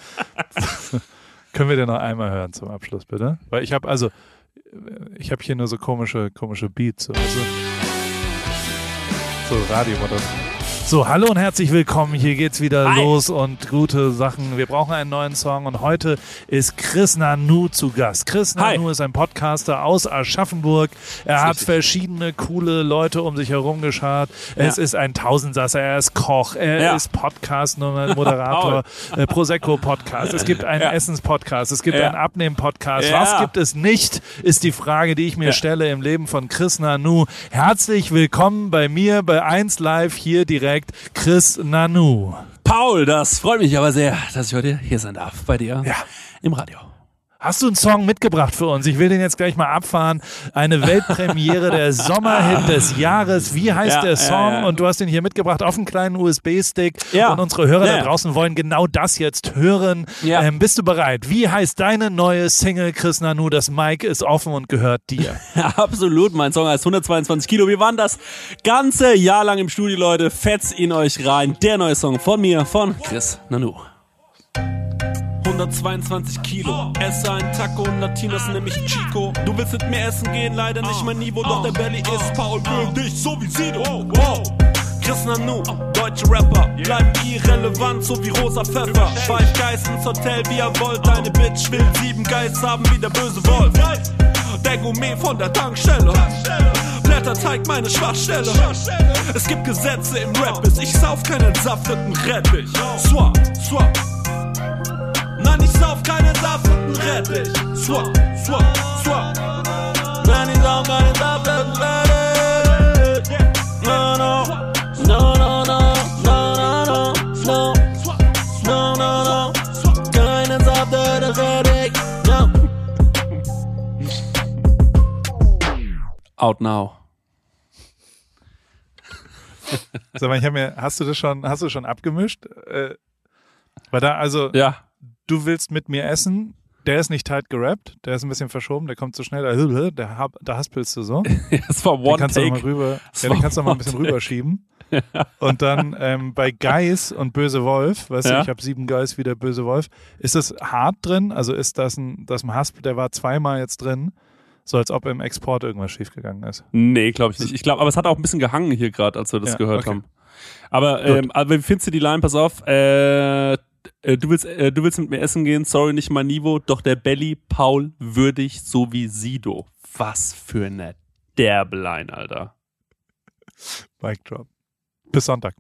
Können wir den noch einmal hören zum Abschluss, bitte? Weil ich habe also, ich habe hier nur so komische, komische Beats. So, also, so Radiomodell. So, hallo und herzlich willkommen. Hier geht's wieder Hi. los und gute Sachen. Wir brauchen einen neuen Song und heute ist Chris Nanu zu Gast. Chris Hi. Nanu ist ein Podcaster aus Aschaffenburg. Er hat richtig. verschiedene coole Leute um sich herum geschart. Es Ja. ist ein Tausendsasser, er ist Koch, er Ja. ist Podcast-Moderator, äh, Prosecco-Podcast. Es gibt einen Ja. Essens-Podcast, es gibt einen Abnehmen-Podcast. Was gibt es nicht, ist die Frage, die ich mir stelle im Leben von Chris Nanu. Herzlich willkommen bei mir bei 1 Live hier direkt Chris Nanu. Paul, das freut mich aber sehr, dass ich heute hier sein darf bei dir Ja. im Radio. Hast du einen Song mitgebracht für uns? Ich will den jetzt gleich mal abfahren. Eine Weltpremiere, der Sommerhit des Jahres. Wie heißt Ja, der ja, Song? ja. Und du hast den hier mitgebracht auf einem kleinen USB-Stick. Ja. Und unsere Hörer Ja. da draußen wollen genau das jetzt hören. Ja. Ähm, bist du bereit? Wie heißt deine neue Single, Chris Nanu? Das Mic ist offen und gehört dir. Absolut, mein Song heißt 122 Kilo. Wir waren das ganze Jahr lang im Studio, Leute. Fetz ihn euch rein. Der neue Song von mir, von Chris Nanu. 122 Kilo. Esse einen Taco und Latinos nenn mich Chico. Du willst mit mir essen gehen, leider nicht mein Niveau, doch der Belly ist Paul will dich so wie Sido. Wow. Chris Nanu, deutsche Rapper, bleiben irrelevant, so wie rosa Pfeffer. Five Guys ins Hotel, wie ihr wollt, deine Bitch will sieben Guys haben, wie der böse Wolf. Der Gourmet von der Tankstelle. Blätterteig meine Schwachstelle. Es gibt Gesetze im Rap, ich sauf keinen entsafteten Rettich. Swap, swap. Nein, ich sauf keinen safteten Rettich. Swap, swap, swap. Nein, ich sauf keinen safteten Rettich. No, no. No, no, no. No, no, no. No. No, no, no. Keinen safteten Rettich. No. Out now. Sag mal, ich hab mir, hast du das schon, hast du schon abgemischt? Äh, weil da, also, Ja. Du willst mit mir essen. Der ist nicht tight gerappt, der ist ein bisschen verschoben, der kommt zu schnell, da, der, hab- da haspelst du so. Das war Den One kannst du noch mal Take. rüber, ja, den kannst du mal ein bisschen Take. rüberschieben. Und dann ähm, bei Geis und Böse Wolf, weißt du, Ja. ich habe sieben Geis wie der Böse Wolf. Ist das hart drin? Also ist das ein, das ein Haspel, der war zweimal jetzt drin, so als ob im Export irgendwas schiefgegangen ist. Nee, glaube ich nicht. Ich glaube, aber es hat auch ein bisschen gehangen hier gerade, als wir das Ja, gehört okay. haben. Aber, ähm, aber wie findest du die Line? Pass auf. Äh, äh, du, willst, äh, du willst mit mir essen gehen, sorry, nicht mein Niveau, doch der Belly Paul würdig so wie Sido. Was für eine derbe Line, Alter. Mic drop. Bis Sonntag.